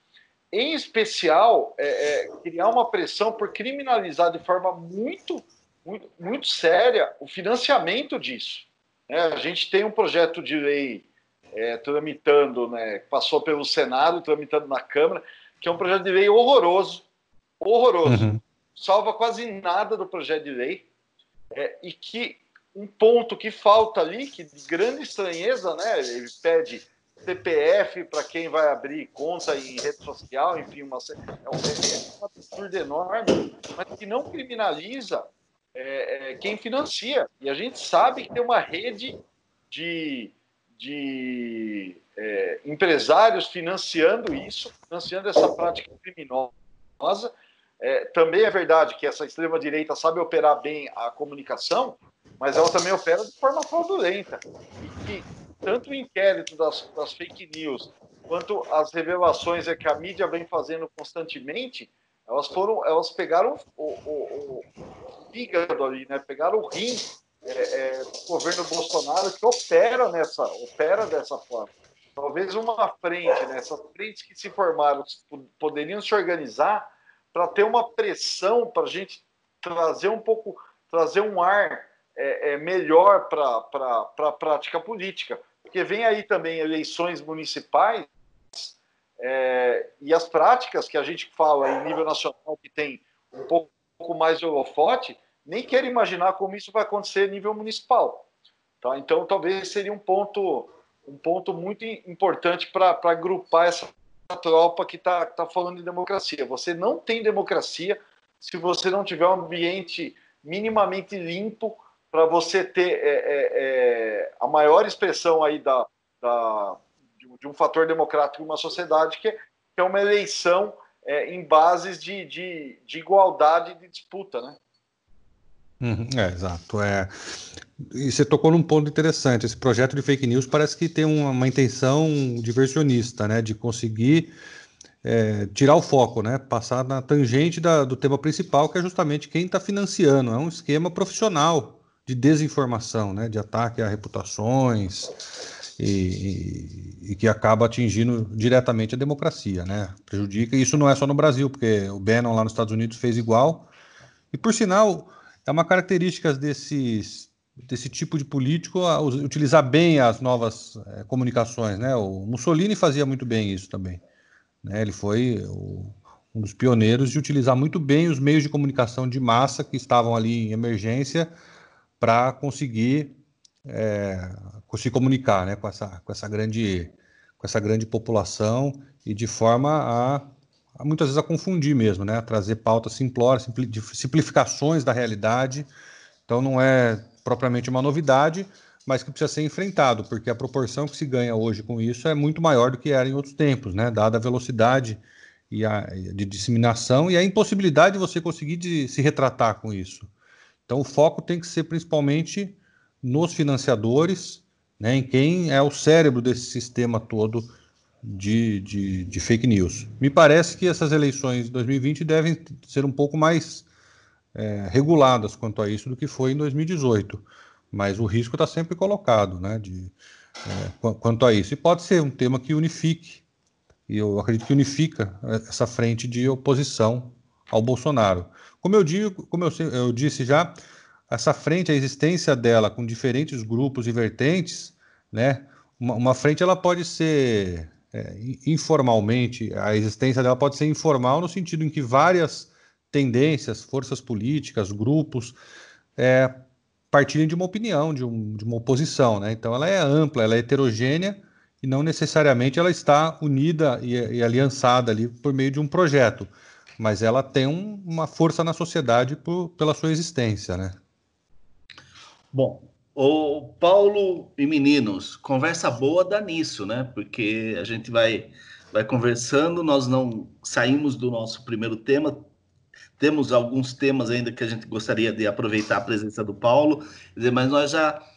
Em especial, é, é, criar uma pressão por criminalizar de forma muito, muito, muito séria o financiamento disso. É, a gente tem um projeto de lei é, tramitando, né, passou pelo Senado, tramitando na Câmara, que é um projeto de lei horroroso, horroroso, uhum. salva quase nada do projeto de lei, é, e que um ponto que falta ali, que de grande estranheza, né, ele pede CPF para quem vai abrir conta em rede social, enfim, uma, é, um, é um absurdo enorme, mas que não criminaliza é, é, quem financia. E a gente sabe que tem uma rede de, de é, empresários financiando isso, financiando essa prática criminosa. É, também é verdade que essa extrema-direita sabe operar bem a comunicação, mas ela também opera de forma fraudulenta. E que tanto o inquérito das, das fake news quanto as revelações é que a mídia vem fazendo constantemente, elas foram, elas pegaram o, o, o fígado ali, né? Pegaram o rim é, é, governo Bolsonaro que opera nessa, opera dessa forma. Talvez uma frente, né? Essas frentes que se formaram poderiam se organizar para ter uma pressão para a gente trazer um pouco, trazer um ar é, é melhor para a prática política. Porque vem aí também eleições municipais é, e as práticas que a gente fala em nível nacional, que tem um pouco mais de holofote, nem quero imaginar como isso vai acontecer a nível municipal. Tá? Então, talvez seria um ponto, um ponto muito importante para agrupar essa tropa que está tá falando de democracia. Você não tem democracia se você não tiver um ambiente minimamente limpo para você ter é, é, é, a maior expressão aí da, da de um fator democrático em uma sociedade, que é, que é uma eleição é, em bases de, de, de igualdade de disputa, né? Uhum, é, exato. É. E você tocou num ponto interessante. Esse projeto de fake news parece que tem uma, uma intenção diversionista, né? De conseguir é, tirar o foco, né? Passar na tangente da, do tema principal, que é justamente quem está financiando. É um esquema profissional de desinformação, né? De ataque a reputações, e, e, que acaba atingindo diretamente a democracia, né? Prejudica, e isso não é só no Brasil, porque o Bannon lá nos Estados Unidos fez igual. E por sinal, é uma característica desses, desse tipo de político utilizar bem as novas é, comunicações, né? O Mussolini fazia muito bem isso também. Né? Ele foi o, um dos pioneiros de utilizar muito bem os meios de comunicação de massa que estavam ali em emergência para conseguir é, se comunicar né, com, essa, com, essa grande, com essa grande população e de forma a, a muitas vezes a confundir mesmo, né, a trazer pautas simplórias, simplificações da realidade. Então não é propriamente uma novidade, mas que precisa ser enfrentado, porque a proporção que se ganha hoje com isso é muito maior do que era em outros tempos, né, dada a velocidade e a, de disseminação e a impossibilidade de você conseguir de se retratar com isso. Então o foco tem que ser principalmente nos financiadores, né, em quem é o cérebro desse sistema todo de, de, de, fake news. Me parece que essas eleições de 2020 devem ser um pouco mais é, reguladas quanto a isso do que foi em 2018, mas o risco está sempre colocado né, de, é, quanto a isso. E pode ser um tema que unifique, e eu acredito que unifica essa frente de oposição ao Bolsonaro. Como eu digo, como eu, eu disse já, essa frente, a existência dela com diferentes grupos e vertentes, né? Uma, uma frente ela pode ser é, informalmente, a existência dela pode ser informal no sentido em que várias tendências, forças políticas, grupos é, de uma opinião, de, um, de uma oposição, né? Então ela é ampla, ela é heterogênea e não necessariamente ela está unida e, e aliançada ali por meio de um projeto, mas ela tem um, uma força na sociedade por, pela sua existência, né? Bom, o Paulo e meninos, conversa boa dá nisso, né? Porque a gente vai, vai conversando, nós não saímos do nosso primeiro tema, temos alguns temas ainda que a gente gostaria de aproveitar a presença do Paulo, mas nós já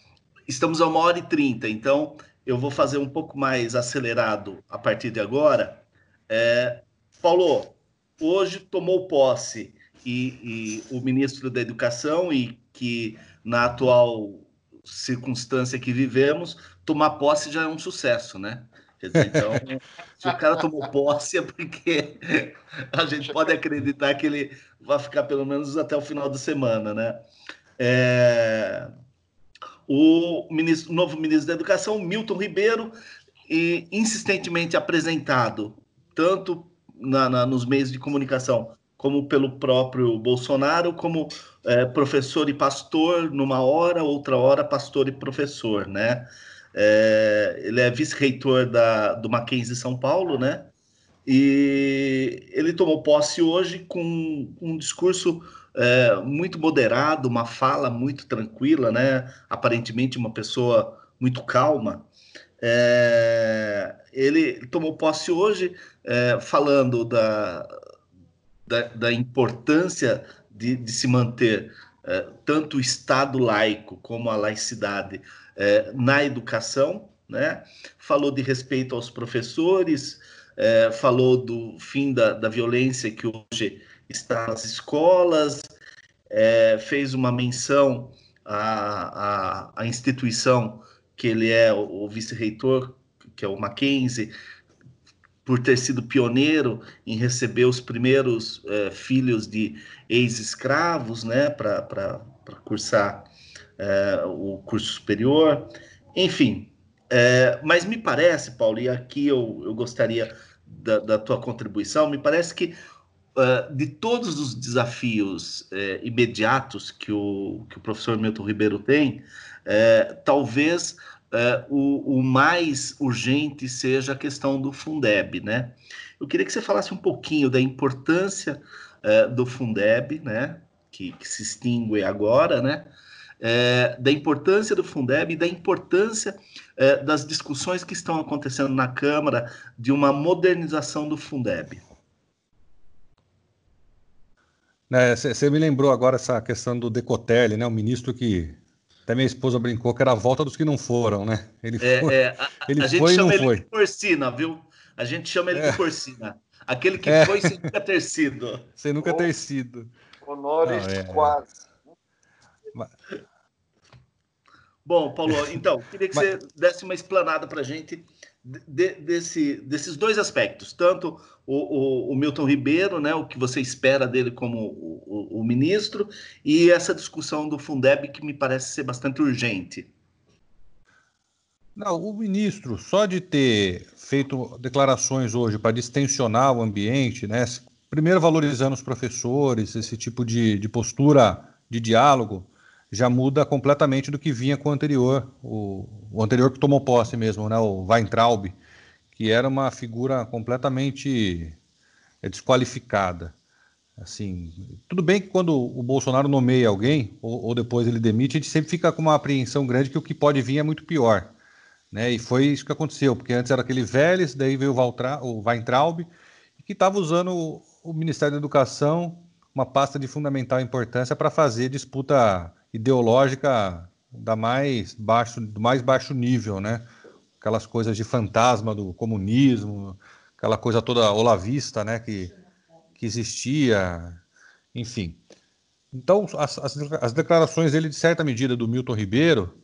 estamos a uma hora e trinta, então eu vou fazer um pouco mais acelerado a partir de agora. É, Paulo, hoje tomou posse e, e o ministro da Educação e que na atual circunstância que vivemos, tomar posse já é um sucesso, né? Dizer, então, se o cara tomou posse é porque a gente pode acreditar que ele vai ficar pelo menos até o final da semana, né? É... O ministro, novo ministro da Educação, Milton Ribeiro, e insistentemente apresentado, tanto na, na, nos meios de comunicação como pelo próprio Bolsonaro, como é, professor e pastor numa hora, outra hora pastor e professor, né? É, ele é vice-reitor do Mackenzie São Paulo, né? E ele tomou posse hoje com um discurso é, muito moderado, uma fala muito tranquila, né? Aparentemente uma pessoa muito calma. É, ele tomou posse hoje é, falando da, da, da importância de, de, se manter é, tanto o Estado laico como a laicidade é, na educação, né? falou de respeito aos professores, é, falou do fim da, da violência que hoje está nas escolas, fez uma menção à, à, à, instituição que ele é o, o vice-reitor, que é o Mackenzie, por ter sido pioneiro em receber os primeiros é, filhos de ex-escravos, né, para cursar é, o curso superior, enfim. É, mas me parece, Paulo, e aqui eu, eu gostaria da, da tua contribuição, me parece que uh, de todos os desafios uh, imediatos que o, que o professor Milton Ribeiro tem, uh, talvez o, o, mais urgente seja a questão do Fundeb, né? Eu queria que você falasse um pouquinho da importância do Fundeb, né? Que, que, se extingue agora, né? da importância do Fundeb e da importância das discussões que estão acontecendo na Câmara de uma modernização do Fundeb. Você me lembrou agora essa questão do Decotelli, né? O ministro que até minha esposa brincou que era a volta dos que não foram, né? Ele é, foi, é, a, ele a gente chama ele foi. de porcina, viu? A gente chama ele é. de porcina. Aquele que é. foi sem nunca ter sido. Sem nunca ter sido. Honores é. quase. Bom, Paulo, então, queria que Mas... você desse uma explanada para a gente de, desse, desses dois aspectos, tanto o, o, o, Milton Ribeiro, né, o que você espera dele como o, o, ministro, e essa discussão do Fundeb que me parece ser bastante urgente. Não, o ministro, só de ter feito declarações hoje para distensionar o ambiente, né, primeiro valorizando os professores, esse tipo de, de postura de diálogo, já muda completamente do que vinha com o anterior, o, o anterior que tomou posse mesmo, né, o Weintraub, que era uma figura completamente é, desqualificada. Assim, tudo bem que quando o Bolsonaro nomeia alguém ou, ou, depois ele demite, a gente sempre fica com uma apreensão grande que o que pode vir é muito pior, né? E foi isso que aconteceu, porque antes era aquele Vélez, daí veio o, Valtra, o Weintraub, que estava usando o, o Ministério da Educação, uma pasta de fundamental importância para fazer disputa ideológica da mais baixo, do mais baixo nível, né? Aquelas coisas de fantasma do comunismo, aquela coisa toda olavista, né? Que, que existia, enfim. Então, as, as, as declarações dele, de certa medida, do Milton Ribeiro,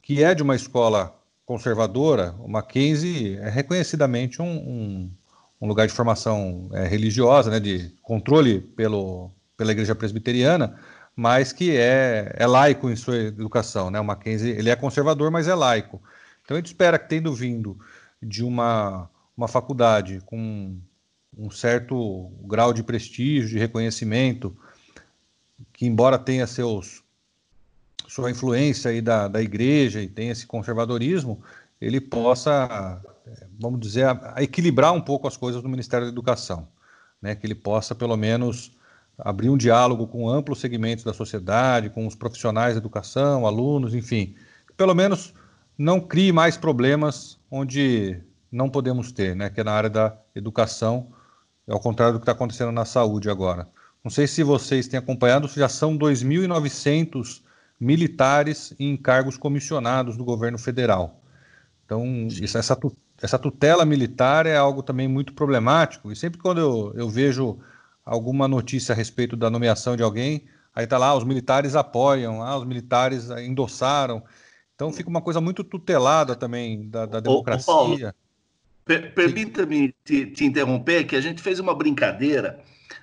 que é de uma escola conservadora, o Mackenzie é reconhecidamente um, um, um lugar de formação é, religiosa, né, de controle pelo, pela igreja presbiteriana, mas que é, é laico em sua educação. Né? O Mackenzie ele é conservador, mas é laico. Então a gente espera que, tendo vindo de uma, uma faculdade com um certo grau de prestígio, de reconhecimento, que embora tenha seus sua influência aí da, da igreja e tenha esse conservadorismo, ele possa, vamos dizer, a, a equilibrar um pouco as coisas no Ministério da Educação, né? que ele possa pelo menos abrir um diálogo com amplos segmentos da sociedade, com os profissionais da educação, alunos, enfim. Pelo menos não crie mais problemas onde não podemos ter, né? que é na área da educação, ao contrário do que está acontecendo na saúde agora. Não sei se vocês têm acompanhado, já são 2.900 militares em cargos comissionados do governo federal. Então, isso, essa, essa tutela militar é algo também muito problemático, e sempre quando eu, eu vejo alguma notícia a respeito da nomeação de alguém, aí está lá, os militares apoiam, ah, os militares endossaram. Então fica uma coisa muito tutelada também da, da democracia. Ô, Paulo, per Permita-me te, te, interromper, que a gente fez uma brincadeira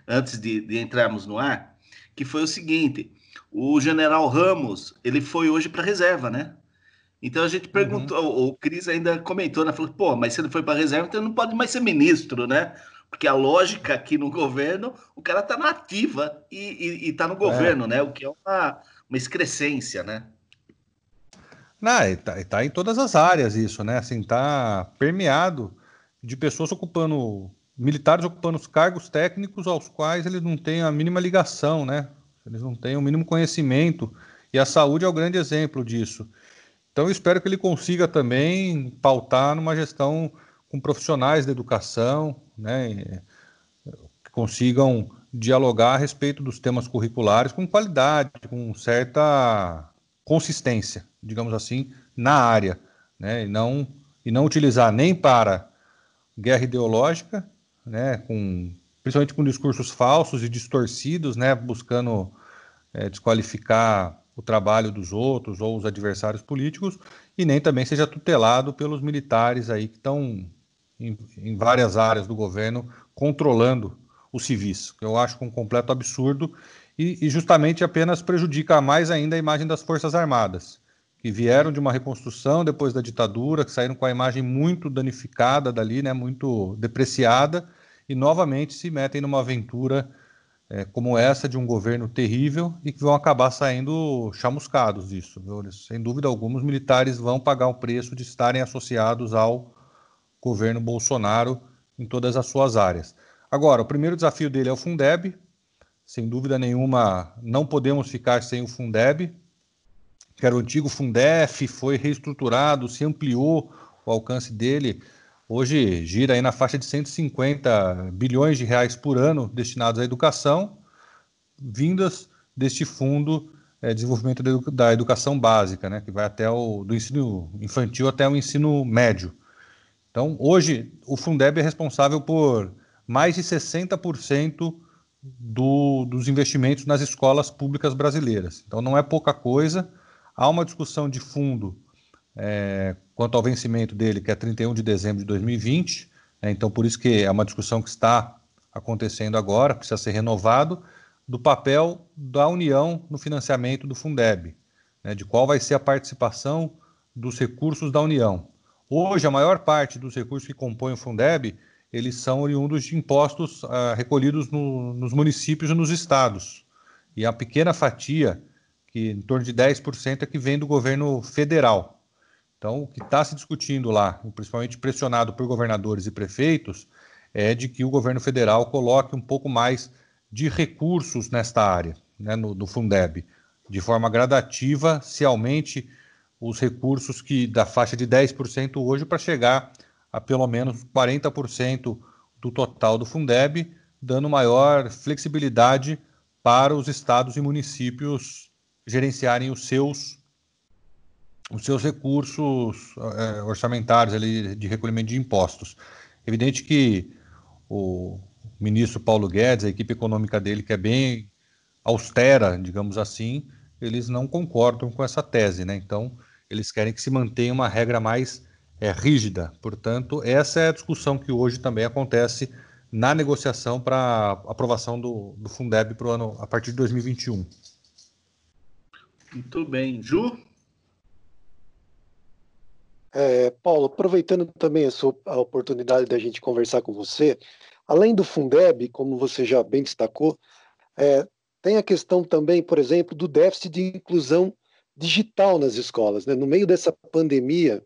antes de, de entrarmos no ar, que foi o seguinte: o general Ramos ele foi hoje para reserva, né? Então a gente uhum. perguntou, uhum. o Cris ainda comentou, né? Falou, pô, mas se ele foi para reserva, então não pode mais ser ministro, né? Porque a lógica aqui no governo, o cara está na ativa e está no governo, é. né? O que é uma, uma excrescência, né? Não, está tá em todas as áreas isso, né? Assim, tá permeado de pessoas ocupando, militares ocupando os cargos técnicos aos quais eles não têm a mínima ligação, né? Eles não têm o mínimo conhecimento. E a saúde é o grande exemplo disso. Então, eu espero que ele consiga também pautar numa gestão com profissionais da educação, né, que consigam dialogar a respeito dos temas curriculares com qualidade, com certa consistência, digamos assim, na área, né, e não e não utilizar nem para guerra ideológica, né, com principalmente com discursos falsos e distorcidos, né, buscando é, desqualificar o trabalho dos outros ou os adversários políticos, e nem também seja tutelado pelos militares aí que estão em, em várias áreas do governo controlando os civis, que eu acho um completo absurdo e, e, justamente apenas prejudica mais ainda a imagem das Forças Armadas, que vieram de uma reconstrução depois da ditadura, que saíram com a imagem muito danificada dali, né, muito depreciada, e novamente se metem numa aventura é, como essa de um governo terrível e que vão acabar saindo chamuscados disso. Viu? Sem dúvida alguma, os militares vão pagar o preço de estarem associados ao governo Bolsonaro em todas as suas áreas. Agora, o primeiro desafio dele é o Fundeb. Sem dúvida nenhuma, não podemos ficar sem o Fundeb, que era o antigo Fundef, foi reestruturado, se ampliou o alcance dele. Hoje gira aí na faixa de 150 bilhões de reais por ano destinados à educação, vindas deste fundo é, desenvolvimento da educação básica, né, que vai até o do ensino infantil até o ensino médio. Então, hoje o Fundeb é responsável por mais de 60% do, dos investimentos nas escolas públicas brasileiras. Então, não é pouca coisa. Há uma discussão de fundo é, quanto ao vencimento dele, que é 31 de dezembro de 2020. Né, então, por isso que é uma discussão que está acontecendo agora, precisa ser renovado, do papel da União no financiamento do Fundeb, né, de qual vai ser a participação dos recursos da União. Hoje, a maior parte dos recursos que compõem o Fundeb, eles são oriundos de impostos uh, recolhidos no, nos municípios e nos estados. E a pequena fatia, que em torno de 10%, é que vem do governo federal. Então, o que está se discutindo lá, principalmente pressionado por governadores e prefeitos, é de que o governo federal coloque um pouco mais de recursos nesta área, né, no, no Fundeb, de forma gradativa, se aumente os recursos que da faixa de 10% hoje para chegar a pelo menos 40% do total do Fundeb, dando maior flexibilidade para os estados e municípios gerenciarem os seus os seus recursos é, orçamentários ali de recolhimento de impostos. Evidente que o ministro Paulo Guedes, a equipe econômica dele, que é bem austera, digamos assim, eles não concordam com essa tese, né? Então, eles querem que se mantenha uma regra mais é, rígida. Portanto, essa é a discussão que hoje também acontece na negociação para aprovação do, do Fundeb para o ano a partir de 2021. Muito bem. Ju? É, Paulo, aproveitando também a, sua, a oportunidade da gente conversar com você, além do Fundeb, como você já bem destacou, é, tem a questão também, por exemplo, do déficit de inclusão digital nas escolas. Né? No meio dessa pandemia,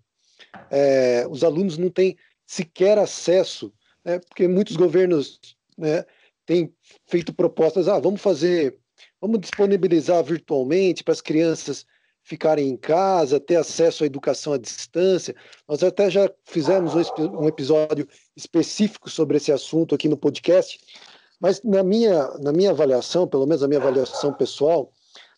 é, os alunos não têm sequer acesso, né? porque muitos governos né, têm feito propostas, ah, vamos fazer, vamos disponibilizar virtualmente para as crianças ficarem em casa, ter acesso à educação à distância. Nós até já fizemos um, episódio específico sobre esse assunto aqui no podcast, mas na minha, na minha avaliação, pelo menos a minha avaliação pessoal,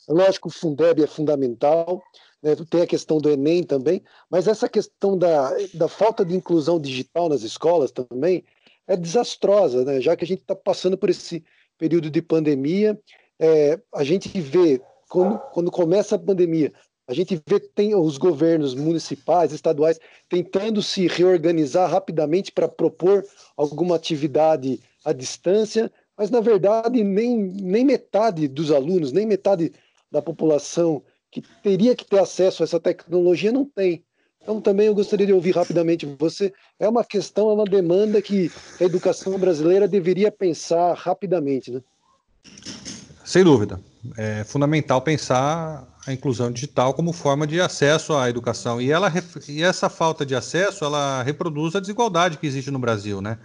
lógico o Fundeb é fundamental, né, tem a questão do Enem também, mas essa questão da, da falta de inclusão digital nas escolas também é desastrosa, né, já que a gente está passando por esse período de pandemia, é, a gente vê quando, quando começa a pandemia, a gente vê tem os governos municipais, estaduais, tentando se reorganizar rapidamente para propor alguma atividade à distância, mas na verdade nem, nem metade dos alunos, nem metade da população que teria que ter acesso a essa tecnologia não tem. Então também eu gostaria de ouvir rapidamente você. É uma questão, é uma demanda que a educação brasileira deveria pensar rapidamente, né? Sem dúvida é fundamental pensar a inclusão digital como forma de acesso à educação e ela e essa falta de acesso ela reproduz a desigualdade que existe no Brasil, né?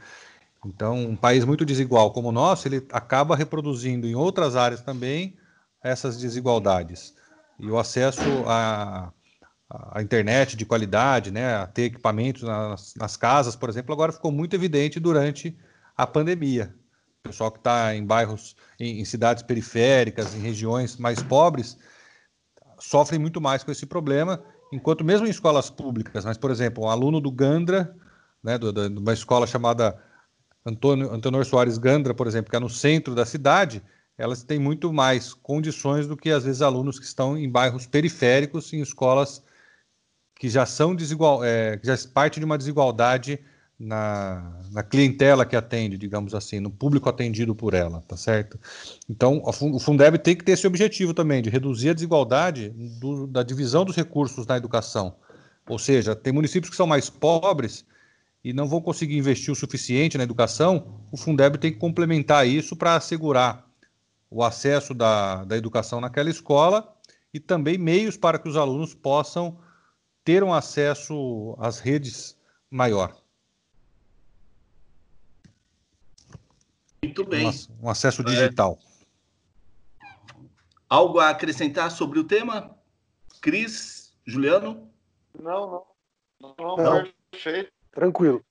Então, um país muito desigual como o nosso, ele acaba reproduzindo em outras áreas também essas desigualdades. E o acesso a, a internet de qualidade, né, a ter equipamentos nas, nas casas, por exemplo, agora ficou muito evidente durante a pandemia. O pessoal que está em bairros, em, em, cidades periféricas, em regiões mais pobres, sofrem muito mais com esse problema, enquanto mesmo em escolas públicas, mas, por exemplo, um aluno do Gandra, né, de uma escola chamada Antônio, Antônio Soares Gandra, por exemplo, que é no centro da cidade, elas têm muito mais condições do que, às vezes, alunos que estão em bairros periféricos, em escolas que já são desigual, é, que já parte de uma desigualdade na, na, clientela que atende, digamos assim, no público atendido por ela, tá certo? Então, o Fundeb tem que ter esse objetivo também, de reduzir a desigualdade do, da divisão dos recursos na educação. Ou seja, tem municípios que são mais pobres e não vão conseguir investir o suficiente na educação, o Fundeb tem que complementar isso para assegurar o acesso da, da educação naquela escola e também meios para que os alunos possam ter um acesso às redes maior. Muito bem. Um, um acesso digital. É... Algo a acrescentar sobre o tema? Cris, Juliano? Não, não. Não, não. perfeito. Tranquilo.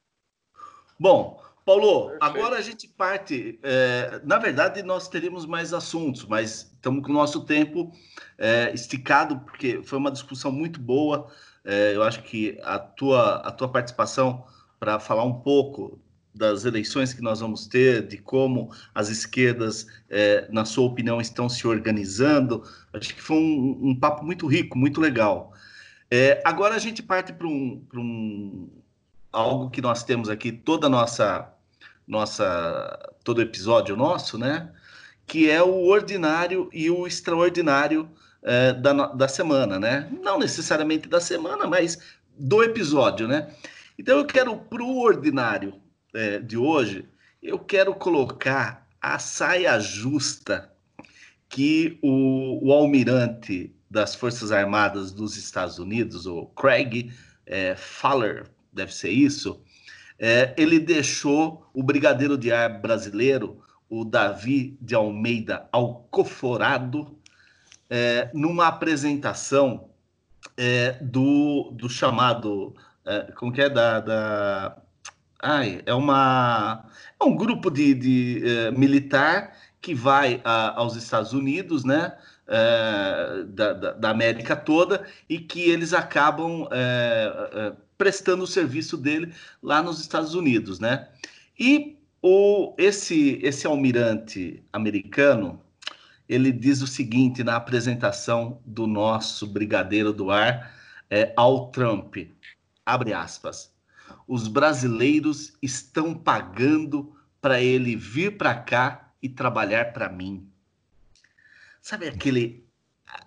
Bom, Paulo, perfeito. agora a gente parte. É, na verdade, nós teríamos mais assuntos, mas estamos com o nosso tempo é, esticado, porque foi uma discussão muito boa. É, eu acho que a tua, a tua participação para falar um pouco das eleições que nós vamos ter, de como as esquerdas, é, na sua opinião, estão se organizando. Acho que foi um, um papo muito rico, muito legal. É, agora a gente parte para um, um, algo que nós temos aqui toda a nossa nossa todo episódio nosso, né? Que é o ordinário e o extraordinário é, da, da semana, né? Não necessariamente da semana, mas do episódio, né? Então eu quero para o ordinário é, de hoje, eu quero colocar a saia justa que o, o almirante das Forças Armadas dos Estados Unidos, o Craig é, Faller, deve ser isso, é, ele deixou o brigadeiro de ar brasileiro, o Davi de Almeida Alcoforado, é, numa apresentação é, do, do chamado, é, como que é, da, da Ai, é uma é um grupo de, de uh, militar que vai a, aos Estados Unidos, né? Uh, da, da, da, América toda e que eles acabam uh, prestando o serviço dele lá nos Estados Unidos, né? E o, esse, esse almirante americano, ele diz o seguinte na apresentação do nosso brigadeiro do ar é, ao Trump, abre aspas, os brasileiros estão pagando para ele vir para cá e trabalhar para mim. Sabe aquele,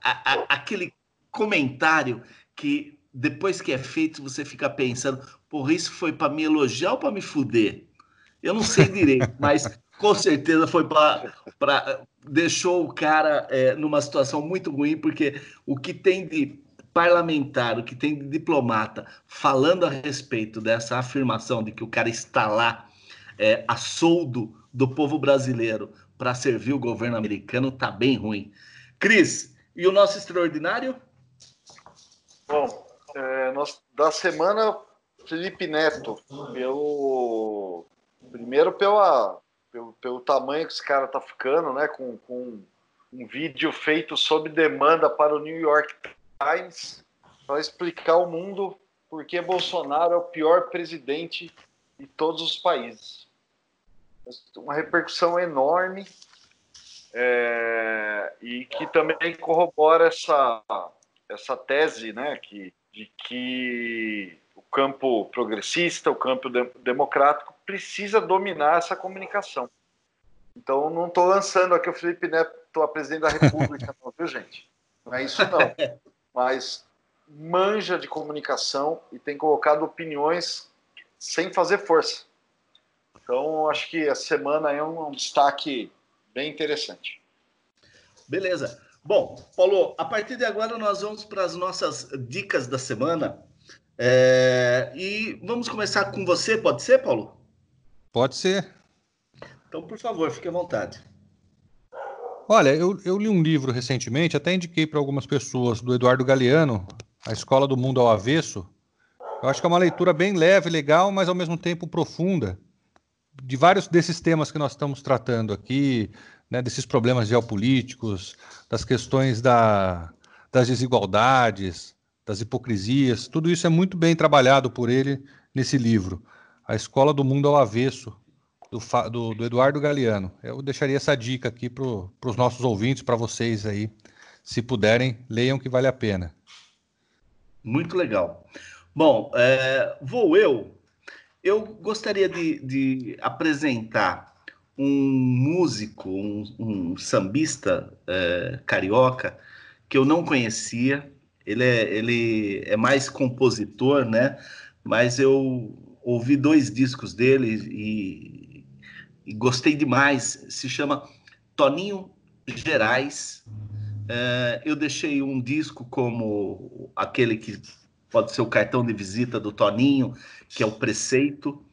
a, a, aquele comentário que depois que é feito você fica pensando, porra, isso foi para me elogiar ou para me fuder? Eu não sei direito, mas com certeza foi para. deixou o cara é, numa situação muito ruim, porque o que tem de parlamentar, o que tem de diplomata falando a respeito dessa afirmação de que o cara está lá é, a soldo do povo brasileiro para servir o governo americano, tá bem ruim. Cris, e o nosso extraordinário? Bom, é, nós, da semana, Felipe Neto, pelo primeiro pela, pelo, pelo tamanho que esse cara tá ficando, né, com, com um vídeo feito sob demanda para o New York Times para explicar ao mundo por que Bolsonaro é o pior presidente de todos os países. Uma repercussão enorme é, e que também corrobora essa, essa tese né, que, de que o campo progressista, o campo de, democrático, precisa dominar essa comunicação. Então, não estou lançando aqui o Felipe Neto a presidente da República, não, viu, gente? Não é isso, não. mas manja de comunicação e tem colocado opiniões sem fazer força. Então, acho que a semana é um, um destaque bem interessante. Beleza. Bom, Paulo, a partir de agora nós vamos para as nossas dicas da semana. É... E vamos começar com você, pode ser, Paulo? Pode ser. Então, por favor, fique à vontade. Olha, eu, eu li um livro recentemente, até indiquei para algumas pessoas, do Eduardo Galeano, A Escola do Mundo ao Avesso. Eu acho que é uma leitura bem leve, legal, mas ao mesmo tempo profunda, de vários desses temas que nós estamos tratando aqui, né, desses problemas geopolíticos, das questões da, das desigualdades, das hipocrisias, tudo isso é muito bem trabalhado por ele nesse livro, A Escola do Mundo ao Avesso, do, do, do Eduardo Galeano. Eu deixaria essa dica aqui para os nossos ouvintes, para vocês aí, se puderem, leiam que vale a pena. Muito legal. Bom, é, vou eu. Eu gostaria de, de apresentar um músico, um, um sambista é, carioca que eu não conhecia. Ele é, ele é mais compositor, né? Mas eu ouvi dois discos dele e, e gostei demais. Se chama Toninho Gerais. É, eu deixei um disco como aquele que pode ser o cartão de visita do Toninho, que é o Preceito.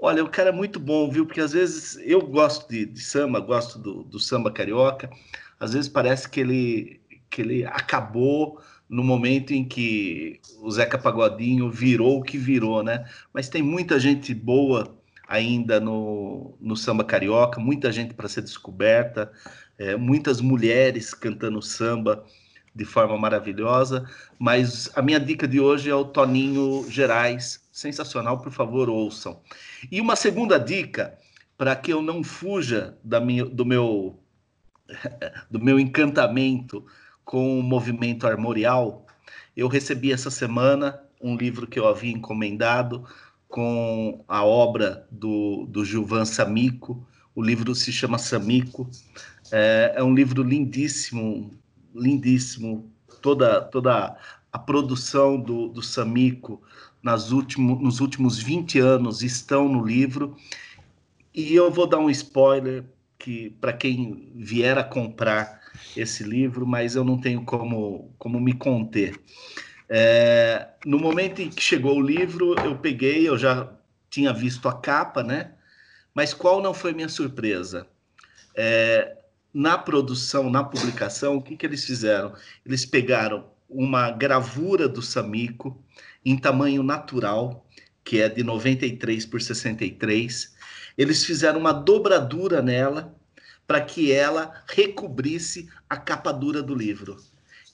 Olha, o cara é muito bom, viu? Porque às vezes eu gosto de, de samba, gosto do, do, samba carioca. Às vezes parece que ele, que ele acabou no momento em que o Zeca Pagodinho virou o que virou, né? Mas tem muita gente boa ainda no, no samba carioca, muita gente para ser descoberta, é, muitas mulheres cantando samba de forma maravilhosa, mas a minha dica de hoje é o Toninho Gerais, sensacional, por favor, ouçam. E uma segunda dica, para que eu não fuja da minha, do, meu, do meu encantamento com o movimento armorial, eu recebi essa semana um livro que eu havia encomendado com a obra do, do Gilvan Samico. O livro se chama Samico. É, é um livro lindíssimo, lindíssimo. Toda, toda a produção do, do Samico nas último, nos últimos 20 anos estão no livro. E eu vou dar um spoiler que para quem vier a comprar esse livro, mas eu não tenho como, como me conter. É, no momento em que chegou o livro, eu peguei, eu já tinha visto a capa, né? Mas qual não foi minha surpresa? É, na produção, na publicação, o que, que eles fizeram? Eles pegaram uma gravura do Samico em tamanho natural, que é de 93 por 63. Eles fizeram uma dobradura nela para que ela recobrisse a capa dura do livro.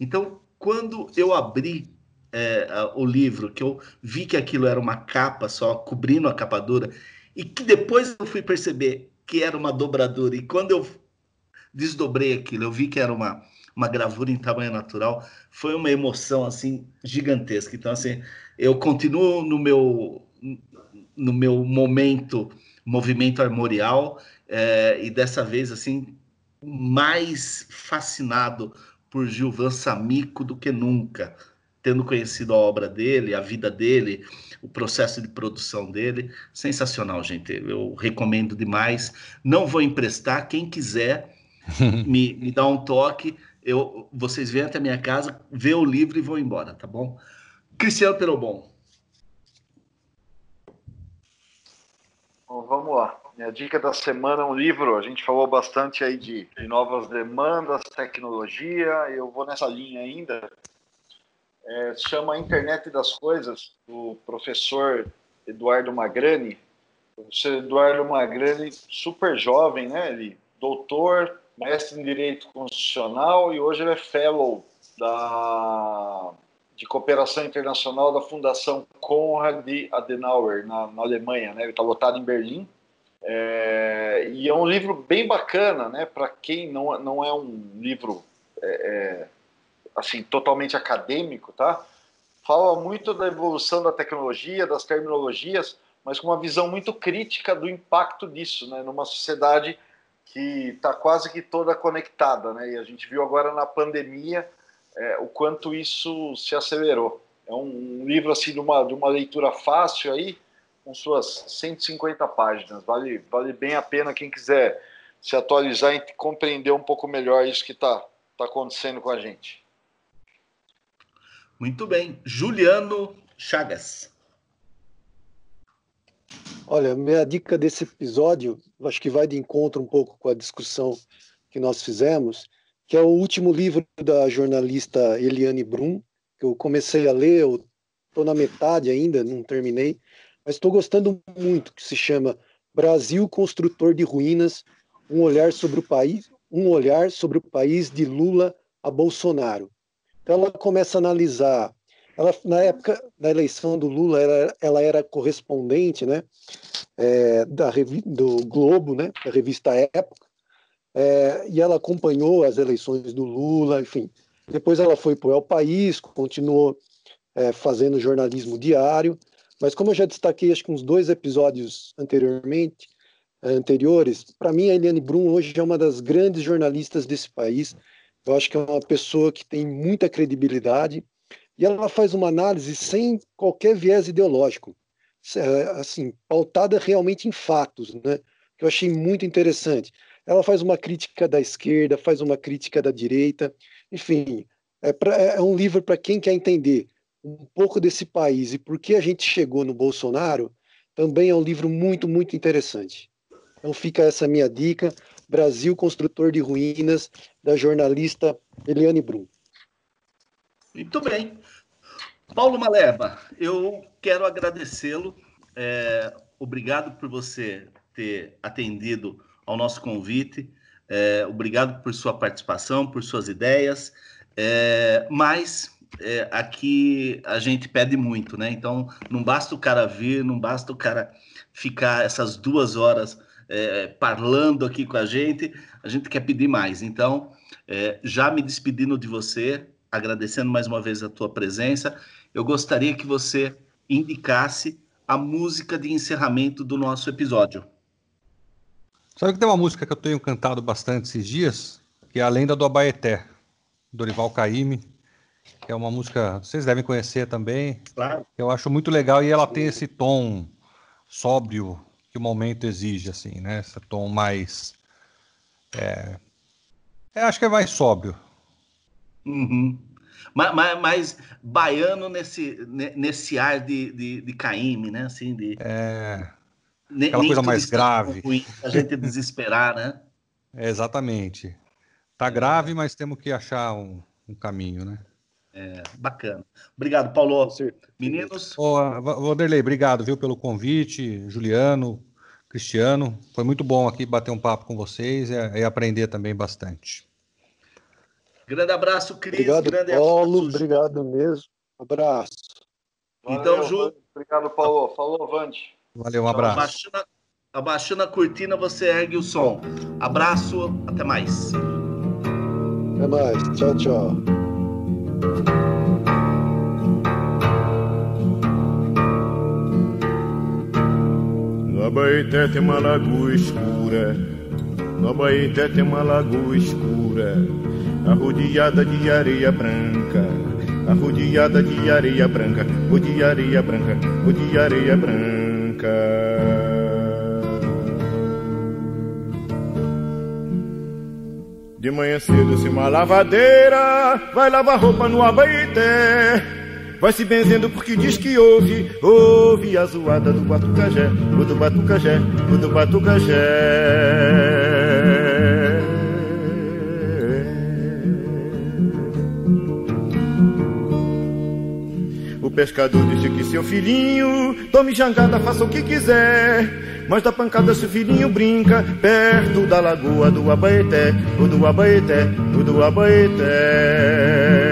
Então, quando eu abri é, o livro, que eu vi que aquilo era uma capa só, cobrindo a capa dura, e que depois eu fui perceber que era uma dobradura, e quando eu desdobrei aquilo, eu vi que era uma, uma gravura em tamanho natural, foi uma emoção, assim, gigantesca. Então, assim, eu continuo no meu, no meu momento, movimento armorial, é, e dessa vez, assim, mais fascinado por Gilvan Samico do que nunca, tendo conhecido a obra dele, a vida dele, o processo de produção dele. Sensacional, gente. Eu recomendo demais. Não vou emprestar. Quem quiser, me, me dá um toque. Eu, vocês vêm até minha casa, vê o livro e vão embora, tá bom? Cristiano Perobon. Bom, vamos lá. Minha dica da semana é um livro. A gente falou bastante aí de, de novas demandas, tecnologia. Eu vou nessa linha ainda. É, chama Internet das Coisas, do professor Eduardo Magrani. O professor Eduardo Magrani, super jovem, né? Ele doutor, mestre em Direito Constitucional e hoje ele é fellow da, de Cooperação Internacional da Fundação Konrad Adenauer, na, na Alemanha. Né? Ele está lotado em Berlim. É, e é um livro bem bacana, né? Para quem não, não é um livro é, é, assim totalmente acadêmico, tá? Fala muito da evolução da tecnologia, das terminologias, mas com uma visão muito crítica do impacto disso, né? Numa sociedade que está quase que toda conectada, né? E a gente viu agora na pandemia é, o quanto isso se acelerou. É um, um livro assim de uma, de uma leitura fácil aí com suas 150 páginas. Vale, vale bem a pena quem quiser se atualizar e compreender um pouco melhor isso que está tá acontecendo com a gente. Muito bem. Juliano Chagas. Olha, minha dica desse episódio, acho que vai de encontro um pouco com a discussão que nós fizemos, que é o último livro da jornalista Eliane Brum, que eu comecei a ler, eu estou na metade ainda, não terminei, mas estou gostando muito, que se chama Brasil Construtor de Ruínas, um olhar sobre o país, um olhar sobre o país de Lula a Bolsonaro. Então ela começa a analisar. Ela, na época da eleição do Lula, ela, ela era correspondente, né, é, da do Globo, né, da revista Época, é, e ela acompanhou as eleições do Lula, enfim. Depois ela foi para o El País, continuou é, fazendo jornalismo diário, mas como eu já destaquei, acho que uns dois episódios anteriormente, é, anteriores, para mim a Eliane Brum hoje é uma das grandes jornalistas desse país. Eu acho que é uma pessoa que tem muita credibilidade e ela faz uma análise sem qualquer viés ideológico, é, assim, pautada realmente em fatos, né? Que eu achei muito interessante. Ela faz uma crítica da esquerda, faz uma crítica da direita, enfim, é, pra, é um livro para quem quer entender um pouco desse país e por que a gente chegou no Bolsonaro, também é um livro muito, muito interessante. Então fica essa minha dica, Brasil Construtor de Ruínas, da jornalista Eliane Brum. Muito bem. Paulo Maleva, eu quero agradecê-lo. É, obrigado por você ter atendido ao nosso convite. É, obrigado por sua participação, por suas ideias. É, mas é, aqui a gente pede muito, né? Então não basta o cara vir, não basta o cara ficar essas duas horas é, parlando aqui com a gente, a gente quer pedir mais. Então, é, já me despedindo de você, agradecendo mais uma vez a tua presença, eu gostaria que você indicasse a música de encerramento do nosso episódio. Sabe que tem uma música que eu tenho cantado bastante esses dias, que é a Lenda do Abaeté, Dorival Caymmi, que é uma música, vocês devem conhecer também. Claro. Eu acho muito legal e ela tem esse tom sóbrio que o momento exige, assim, né? Esse tom mais. É, é acho que é mais sóbrio. Uhum. Mas, mas, mas, baiano nesse, nesse ar de, de, de Caíme, né? Assim, de, é. Aquela coisa mais grave. Ruim, a gente desesperar, né? É, exatamente. Tá grave, mas temos que achar um, um caminho, né? É, bacana. Obrigado, Paulo. Meninos. Ô, Vanderlei, obrigado, viu, pelo convite. Juliano, Cristiano, foi muito bom aqui bater um papo com vocês e, e aprender também bastante. Grande abraço, Cris. Obrigado, Grande Paulo. Abraço. Obrigado mesmo. Abraço. Então, Valeu, Ju. Obrigado, Paulo. Falou, Vande. Valeu, um abraço. Abaixando a, abaixando a cortina, você ergue o som. Abraço, até mais. Até mais. Tchau, tchau. No Abaeté tem uma lagoa escura, no Abaeté tem uma lagoa escura, arrodeada de areia branca, arrodeada de areia branca, o de areia branca, o de areia branca. De manhã cedo se uma lavadeira vai lavar roupa no abaité. Vai se benzendo porque diz que ouve, ouve a zoada do batucajé, o do batucajé, o do batucajé. Pescador disse que seu filhinho tome jangada, faça o que quiser. Mas da pancada se o filhinho brinca Perto da lagoa do Abaeté do Abaeté, do Abaeté